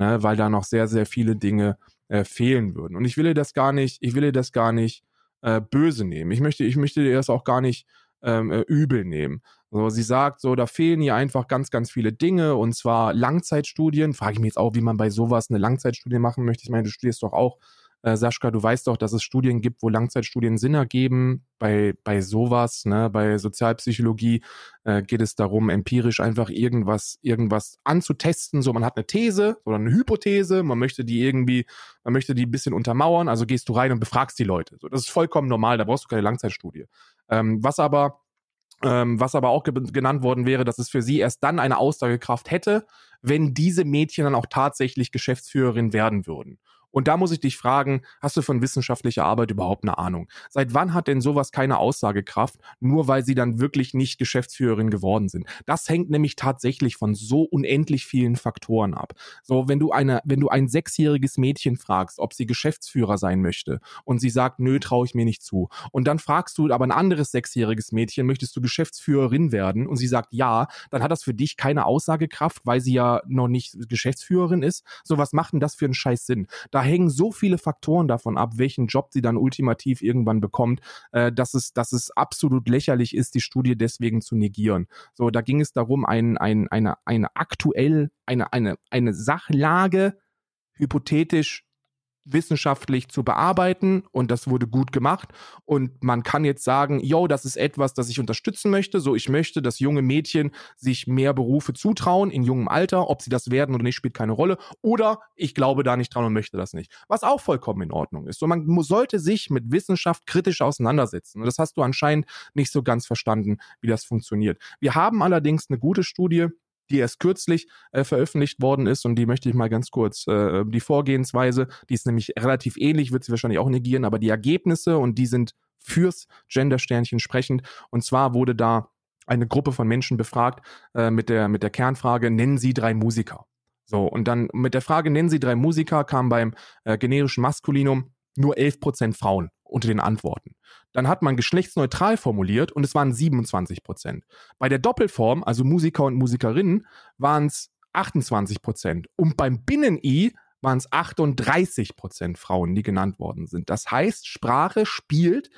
ne, weil da noch sehr, sehr viele Dinge äh, fehlen würden. Und ich will ihr das gar nicht, ich will ihr das gar nicht äh, böse nehmen. Ich möchte, ich möchte ihr das auch gar nicht ähm, äh, übel nehmen. So, sie sagt so, da fehlen hier einfach ganz, ganz viele Dinge und zwar Langzeitstudien. Frage ich mich jetzt auch, wie man bei sowas eine Langzeitstudie machen möchte. Ich meine, du studierst doch auch Äh, Sascha, du weißt doch, dass es Studien gibt, wo Langzeitstudien Sinn ergeben. Bei, bei sowas, ne, bei Sozialpsychologie äh, geht es darum, empirisch einfach irgendwas, irgendwas anzutesten. So, man hat eine These oder eine Hypothese, man möchte die irgendwie, man möchte die ein bisschen untermauern, also gehst du rein und befragst die Leute. So, das ist vollkommen normal, da brauchst du keine Langzeitstudie. Ähm, was aber ähm, was aber auch ge genannt worden wäre, dass es für sie erst dann eine Aussagekraft hätte, wenn diese Mädchen dann auch tatsächlich Geschäftsführerin werden würden. Und da muss ich dich fragen, hast du von wissenschaftlicher Arbeit überhaupt eine Ahnung? Seit wann hat denn sowas keine Aussagekraft, nur weil sie dann wirklich nicht Geschäftsführerin geworden sind? Das hängt nämlich tatsächlich von so unendlich vielen Faktoren ab. So, wenn du eine, wenn du ein sechsjähriges Mädchen fragst, ob sie Geschäftsführer sein möchte und sie sagt, nö, traue ich mir nicht zu. Und dann fragst du aber ein anderes sechsjähriges Mädchen, möchtest du Geschäftsführerin werden? Und sie sagt ja, dann hat das für dich keine Aussagekraft, weil sie ja noch nicht Geschäftsführerin ist. So, was macht denn das für einen Scheiß Sinn? Da hängen so viele Faktoren davon ab, welchen Job sie dann ultimativ irgendwann bekommt, äh, dass es, dass es absolut lächerlich ist, die Studie deswegen zu negieren. So, da ging es darum, ein, ein, eine, eine aktuell, eine, eine, eine Sachlage hypothetisch wissenschaftlich zu bearbeiten und das wurde gut gemacht. Und man kann jetzt sagen, yo, das ist etwas, das ich unterstützen möchte, so ich möchte, dass junge Mädchen sich mehr Berufe zutrauen in jungem Alter, ob sie das werden oder nicht, spielt keine Rolle. Oder ich glaube da nicht dran und möchte das nicht, was auch vollkommen in Ordnung ist. So man sollte sich mit Wissenschaft kritisch auseinandersetzen. Und das hast du anscheinend nicht so ganz verstanden, wie das funktioniert. Wir haben allerdings eine gute Studie die erst kürzlich äh, veröffentlicht worden ist und die möchte ich mal ganz kurz, äh, die Vorgehensweise, die ist nämlich relativ ähnlich, wird sie wahrscheinlich auch negieren, aber die Ergebnisse und die sind fürs Gender-Sternchen sprechend und zwar wurde da eine Gruppe von Menschen befragt äh, mit, der, mit der Kernfrage, nennen Sie drei Musiker. So, und dann mit der Frage, nennen Sie drei Musiker, kam beim äh, generischen Maskulinum nur 11% Frauen unter den Antworten. Dann hat man geschlechtsneutral formuliert und es waren 27 Prozent. Bei der Doppelform, also Musiker und Musikerinnen, waren es 28 Prozent. Und beim Binnen-I waren es 38 Prozent Frauen, die genannt worden sind. Das heißt, Sprache spielt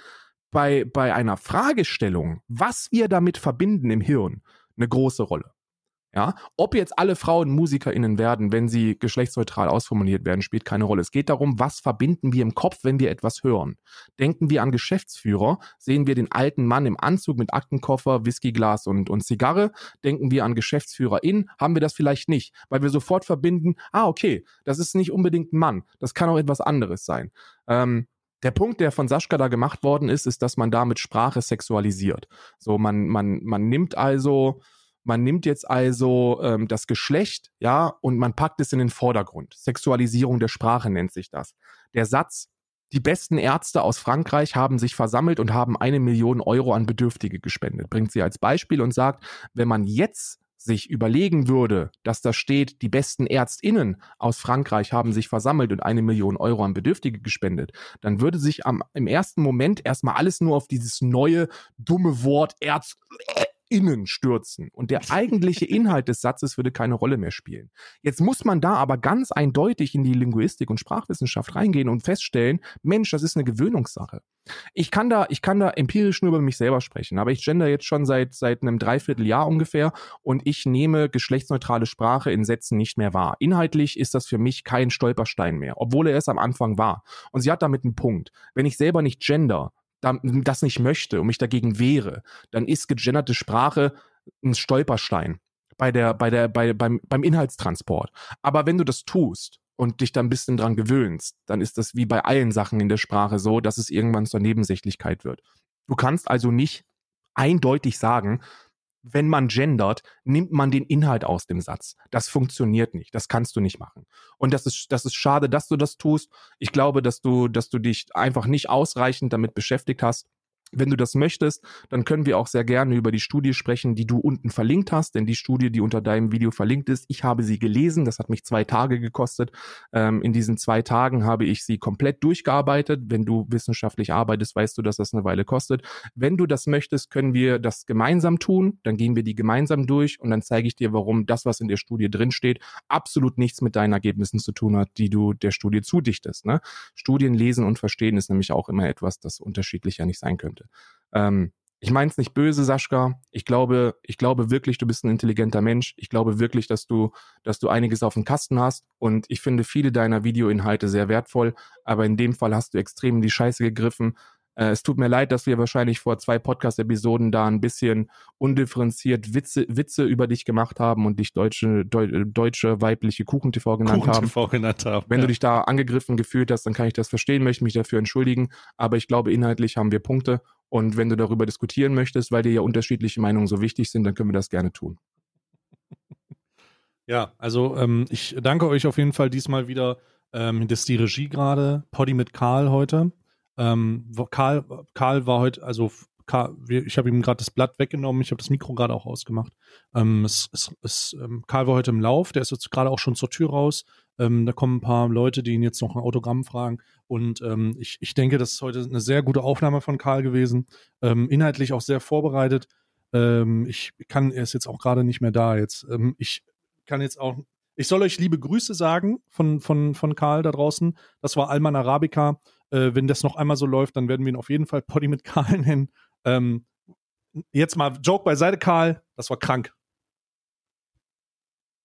bei, bei einer Fragestellung, was wir damit verbinden im Hirn, eine große Rolle. Ja, ob jetzt alle Frauen MusikerInnen werden, wenn sie geschlechtsneutral ausformuliert werden, spielt keine Rolle. Es geht darum, was verbinden wir im Kopf, wenn wir etwas hören. Denken wir an Geschäftsführer, sehen wir den alten Mann im Anzug mit Aktenkoffer, Whiskyglas und, und Zigarre. Denken wir an GeschäftsführerInnen, haben wir das vielleicht nicht, weil wir sofort verbinden, ah, okay, das ist nicht unbedingt ein Mann, das kann auch etwas anderes sein. Ähm, der Punkt, der von Sascha da gemacht worden ist, ist, dass man damit Sprache sexualisiert. So, man, man, man nimmt also, man nimmt jetzt also ähm, das Geschlecht, ja, und man packt es in den Vordergrund. Sexualisierung der Sprache nennt sich das. Der Satz, die besten Ärzte aus Frankreich haben sich versammelt und haben eine Million Euro an Bedürftige gespendet. Bringt sie als Beispiel und sagt, wenn man jetzt sich überlegen würde, dass da steht, die besten Ärztinnen aus Frankreich haben sich versammelt und eine Million Euro an Bedürftige gespendet, dann würde sich am, im ersten Moment erstmal alles nur auf dieses neue, dumme Wort Ärzt innen stürzen und der (laughs) eigentliche Inhalt des Satzes würde keine Rolle mehr spielen. Jetzt muss man da aber ganz eindeutig in die Linguistik und Sprachwissenschaft reingehen und feststellen, Mensch, das ist eine Gewöhnungssache. Ich kann da, ich kann da empirisch nur über mich selber sprechen, aber ich gender jetzt schon seit, seit einem Dreivierteljahr ungefähr und ich nehme geschlechtsneutrale Sprache in Sätzen nicht mehr wahr. Inhaltlich ist das für mich kein Stolperstein mehr, obwohl er es am Anfang war. Und sie hat damit einen Punkt. Wenn ich selber nicht gender, das nicht möchte und mich dagegen wehre, dann ist gegenderte Sprache ein Stolperstein bei der, bei der, bei, beim, beim Inhaltstransport. Aber wenn du das tust und dich dann ein bisschen dran gewöhnst, dann ist das wie bei allen Sachen in der Sprache so, dass es irgendwann zur Nebensächlichkeit wird. Du kannst also nicht eindeutig sagen, wenn man gendert, nimmt man den Inhalt aus dem Satz. Das funktioniert nicht. Das kannst du nicht machen. Und das ist, das ist schade, dass du das tust. Ich glaube, dass du, dass du dich einfach nicht ausreichend damit beschäftigt hast, wenn du das möchtest, dann können wir auch sehr gerne über die Studie sprechen, die du unten verlinkt hast, denn die Studie, die unter deinem Video verlinkt ist, ich habe sie gelesen, das hat mich zwei Tage gekostet. Ähm, in diesen zwei Tagen habe ich sie komplett durchgearbeitet. Wenn du wissenschaftlich arbeitest, weißt du, dass das eine Weile kostet. Wenn du das möchtest, können wir das gemeinsam tun, dann gehen wir die gemeinsam durch und dann zeige ich dir, warum das, was in der Studie drinsteht, absolut nichts mit deinen Ergebnissen zu tun hat, die du der Studie zudichtest. Ne? Studien lesen und verstehen ist nämlich auch immer etwas, das unterschiedlicher nicht sein könnte. Ähm, ich meine es nicht böse, Sascha. Ich glaube, ich glaube wirklich, du bist ein intelligenter Mensch. Ich glaube wirklich, dass du, dass du einiges auf dem Kasten hast. Und ich finde viele deiner Videoinhalte sehr wertvoll. Aber in dem Fall hast du extrem in die Scheiße gegriffen. Äh, es tut mir leid, dass wir wahrscheinlich vor zwei Podcast-Episoden da ein bisschen undifferenziert Witze, Witze über dich gemacht haben und dich deutsche, deu, deutsche weibliche Kuchen-TV genannt Kuchen haben. TV genannt haben. Wenn ja. du dich da angegriffen gefühlt hast, dann kann ich das verstehen, möchte mich dafür entschuldigen. Aber ich glaube, inhaltlich haben wir Punkte. Und wenn du darüber diskutieren möchtest, weil dir ja unterschiedliche Meinungen so wichtig sind, dann können wir das gerne tun. Ja, also ähm, ich danke euch auf jeden Fall diesmal wieder. Ähm, das ist die Regie gerade. Poddy mit Karl heute. Ähm, Karl, Karl war heute, also Karl, ich habe ihm gerade das Blatt weggenommen, ich habe das Mikro gerade auch ausgemacht. Ähm, es, es, es, ähm, Karl war heute im Lauf, der ist jetzt gerade auch schon zur Tür raus. Ähm, da kommen ein paar Leute, die ihn jetzt noch ein Autogramm fragen. Und ähm, ich, ich denke, das ist heute eine sehr gute Aufnahme von Karl gewesen. Ähm, inhaltlich auch sehr vorbereitet. Ähm, ich kann, er ist jetzt auch gerade nicht mehr da jetzt. Ähm, ich kann jetzt auch, ich soll euch liebe Grüße sagen von, von, von Karl da draußen. Das war Alman Arabica. Äh, wenn das noch einmal so läuft, dann werden wir ihn auf jeden Fall Poddy mit Karl (laughs) nennen. Ähm, jetzt mal Joke beiseite, Karl. Das war krank.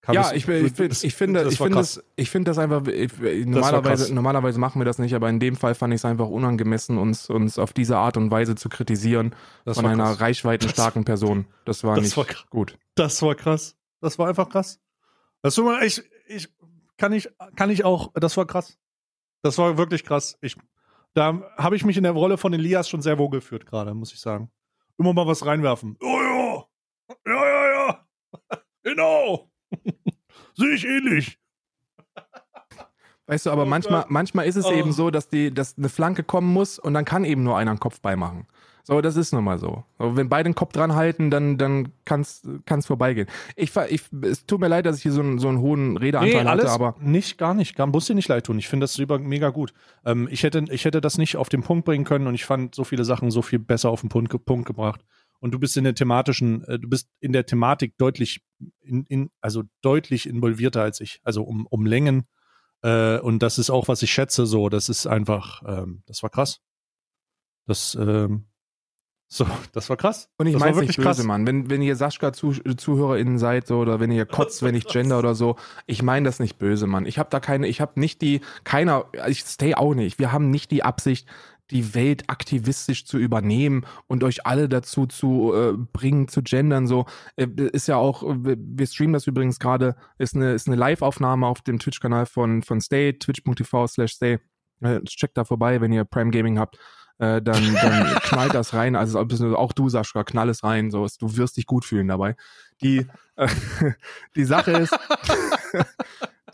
Karl, ja, das- ich, ich, das- ich finde, das ich finde das, ich finde das einfach, ich, normalerweise, krass. normalerweise machen wir das nicht, aber in dem Fall fand ich es einfach unangemessen, uns, uns auf diese Art und Weise zu kritisieren Das von einer krass. reichweitenstarken Person. Das war Das nicht war gut. Das war krass. Das war einfach krass. Das war, ich, ich, kann ich, kann ich auch, das war krass. Das war wirklich krass. Ich, da habe ich mich in der Rolle von Elias schon sehr wohl geführt gerade, muss ich sagen. Immer mal was reinwerfen. Oh ja. Ja, ja, ja. (laughs) Genau. (laughs) Sehe ich ähnlich. Weißt du, aber Oh manchmal, manchmal ist es Oh. eben so, dass die, dass eine Flanke kommen muss und dann kann eben nur einer einen Kopf beimachen. So, das ist nun mal so. so wenn beide den Kopf dran halten, dann, dann kann es vorbeigehen. Ich, ich, es tut mir leid, dass ich hier so einen, so einen hohen Redeanteil hatte, aber nicht, gar nicht. Gar, muss dir nicht leid tun. Ich finde das über, mega gut. Ähm, ich, hätte, ich hätte das nicht auf den Punkt bringen können und ich fand so viele Sachen so viel besser auf den Punkt, Punkt gebracht. Und du bist in der thematischen, äh, du bist in der Thematik deutlich, in, in, also deutlich involvierter als ich. Also um, um Längen. Äh, und das ist auch, was ich schätze, so. Das ist einfach, ähm, das war krass. Das, ähm, so, (laughs) das war krass. Und ich meine nicht böse, Mann. Wenn, wenn ihr Sascha-ZuhörerInnen seid so, oder wenn ihr kotzt, wenn ich (laughs) gender oder so, ich meine das nicht böse, Mann. Ich habe da keine, ich habe nicht die, keiner, ich stay auch nicht. Wir haben nicht die Absicht, die Welt aktivistisch zu übernehmen und euch alle dazu zu äh, bringen, zu gendern. So äh, ist ja auch, wir wir streamen das übrigens gerade, ist eine, ist eine Live-Aufnahme auf dem Twitch-Kanal von, von Stay, twitch.tv slash stay. Äh, checkt da vorbei, wenn ihr Prime Gaming habt äh, dann, dann knallt das rein. Also auch du, Sascha, knall es rein. So, du wirst dich gut fühlen dabei. Die, äh, (laughs) die Sache ist,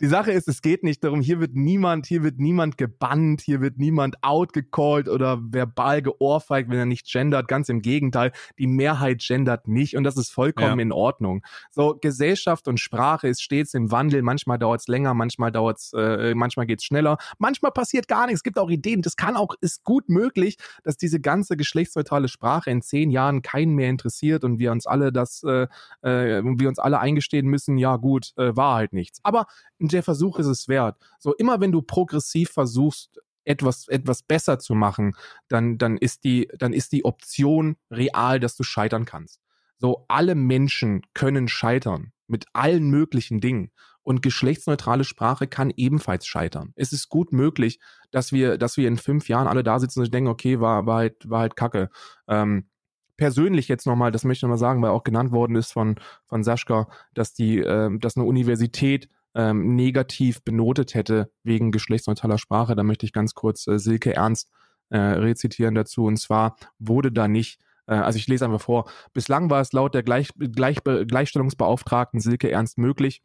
die Sache ist, es geht nicht darum, hier wird niemand, hier wird niemand gebannt, hier wird niemand outgecallt oder verbal geohrfeigt, wenn er nicht gendert. Ganz im Gegenteil, die Mehrheit gendert nicht und das ist vollkommen Ja. in Ordnung. So, Gesellschaft und Sprache ist stets im Wandel. Manchmal dauert es länger, manchmal dauert es, äh, manchmal geht es schneller, manchmal passiert gar nichts. Es gibt auch Ideen. Das kann auch, ist gut möglich, dass diese ganze geschlechtsneutrale Sprache in zehn Jahren keinen mehr interessiert und wir uns alle das, äh, äh, wir uns alle eingestehen müssen, ja gut, äh, war halt nichts. Aber der Versuch ist es wert. So immer wenn du progressiv versuchst, etwas, etwas besser zu machen, dann, dann ist die, dann ist die Option real, dass du scheitern kannst. So, alle Menschen können scheitern mit allen möglichen Dingen. Und geschlechtsneutrale Sprache kann ebenfalls scheitern. Es ist gut möglich, dass wir, dass wir in fünf Jahren alle da sitzen und denken, okay, war, war halt, war halt Kacke. Ähm, persönlich jetzt nochmal, das möchte ich nochmal sagen, weil auch genannt worden ist von, von Sascha, dass die, ähm, dass eine Universität ähm, negativ benotet hätte wegen geschlechtsneutraler Sprache. Da möchte ich ganz kurz äh, Silke Ernst äh, rezitieren dazu. Und zwar wurde da nicht, äh, also ich lese einfach vor, bislang war es laut der Gleich, Gleich, Gleichstellungsbeauftragten Silke Ernst möglich,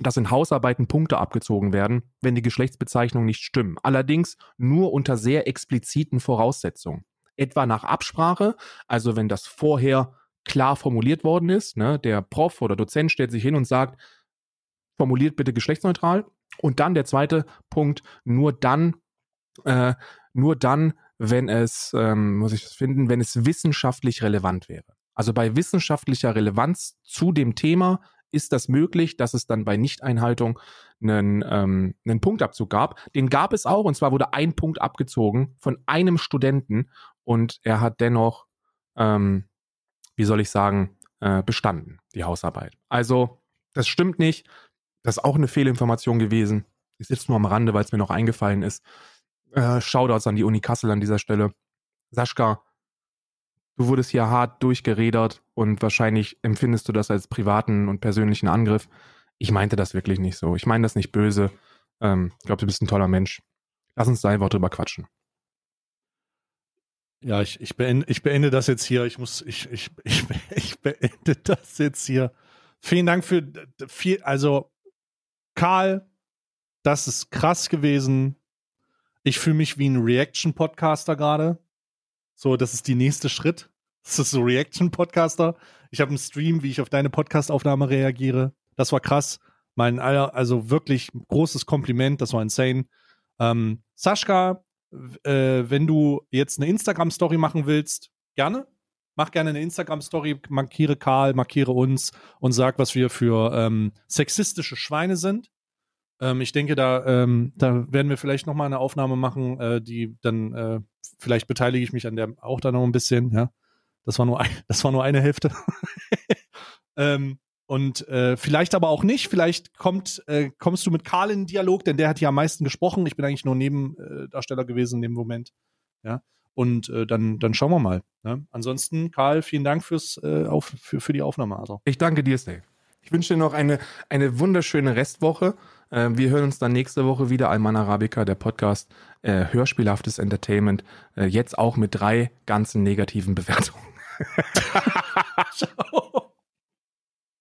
dass in Hausarbeiten Punkte abgezogen werden, wenn die Geschlechtsbezeichnungen nicht stimmen. Allerdings nur unter sehr expliziten Voraussetzungen. Etwa nach Absprache, also wenn das vorher klar formuliert worden ist, ne, der Prof oder Dozent stellt sich hin und sagt, formuliert bitte geschlechtsneutral. Und dann der zweite Punkt, nur dann, äh, nur dann, wenn es, ähm, muss ich das finden, wenn es wissenschaftlich relevant wäre. Also bei wissenschaftlicher Relevanz zu dem Thema ist das möglich, dass es dann bei Nichteinhaltung einen, ähm, einen Punktabzug gab. Den gab es auch, und zwar wurde ein Punkt abgezogen von einem Studenten und er hat dennoch, ähm, wie soll ich sagen, äh, bestanden, die Hausarbeit. Also, das stimmt nicht. Das ist auch eine Fehlinformation gewesen. Ist jetzt nur am Rande, weil es mir noch eingefallen ist. Äh, Shoutouts an die Uni Kassel an dieser Stelle. Sascha, du wurdest hier hart durchgeredert und wahrscheinlich empfindest du das als privaten und persönlichen Angriff. Ich meinte das wirklich nicht so. Ich meine das nicht böse. Ähm, ich glaube, du bist ein toller Mensch. Lass uns da einfach drüber quatschen. Ja, ich, ich, beende, ich beende das jetzt hier. Ich muss, ich, ich, ich, (laughs) ich beende das jetzt hier. Vielen Dank für viel, also Karl, das ist krass gewesen. Ich fühle mich wie ein Reaction-Podcaster gerade. So, das ist die nächste Schritt. Das ist so Reaction-Podcaster. Ich habe einen Stream, wie ich auf deine Podcast-Aufnahme reagiere. Das war krass. Mein, also wirklich großes Kompliment. Das war insane. Ähm, Sascha, äh, wenn du jetzt eine Instagram-Story machen willst, gerne. Mach gerne eine Instagram-Story, markiere Karl, markiere uns und sag, was wir für ähm, sexistische Schweine sind. Ähm, ich denke, da, ähm, da werden wir vielleicht noch mal eine Aufnahme machen, äh, die dann, äh, vielleicht beteilige ich mich an der auch da noch ein bisschen, ja. Das war nur, ein, (laughs) das war nur eine Hälfte. (laughs) ähm, und äh, vielleicht aber auch nicht. Vielleicht kommt, äh, kommst du mit Karl in den Dialog, denn der hat ja am meisten gesprochen. Ich bin eigentlich nur Nebendarsteller gewesen in dem Moment. Ja. Und äh, dann, dann schauen wir mal. Ne? Ansonsten, Karl, vielen Dank fürs, äh, auf, für, für die Aufnahme. Also. Ich danke dir, Steve. Ich wünsche dir noch eine, eine wunderschöne Restwoche. Äh, wir hören uns dann nächste Woche wieder. Alman Arabica, der Podcast äh, Hörspielhaftes Entertainment. Äh, jetzt auch mit drei ganzen negativen Bewertungen. (laughs) (laughs) (laughs) Ciao.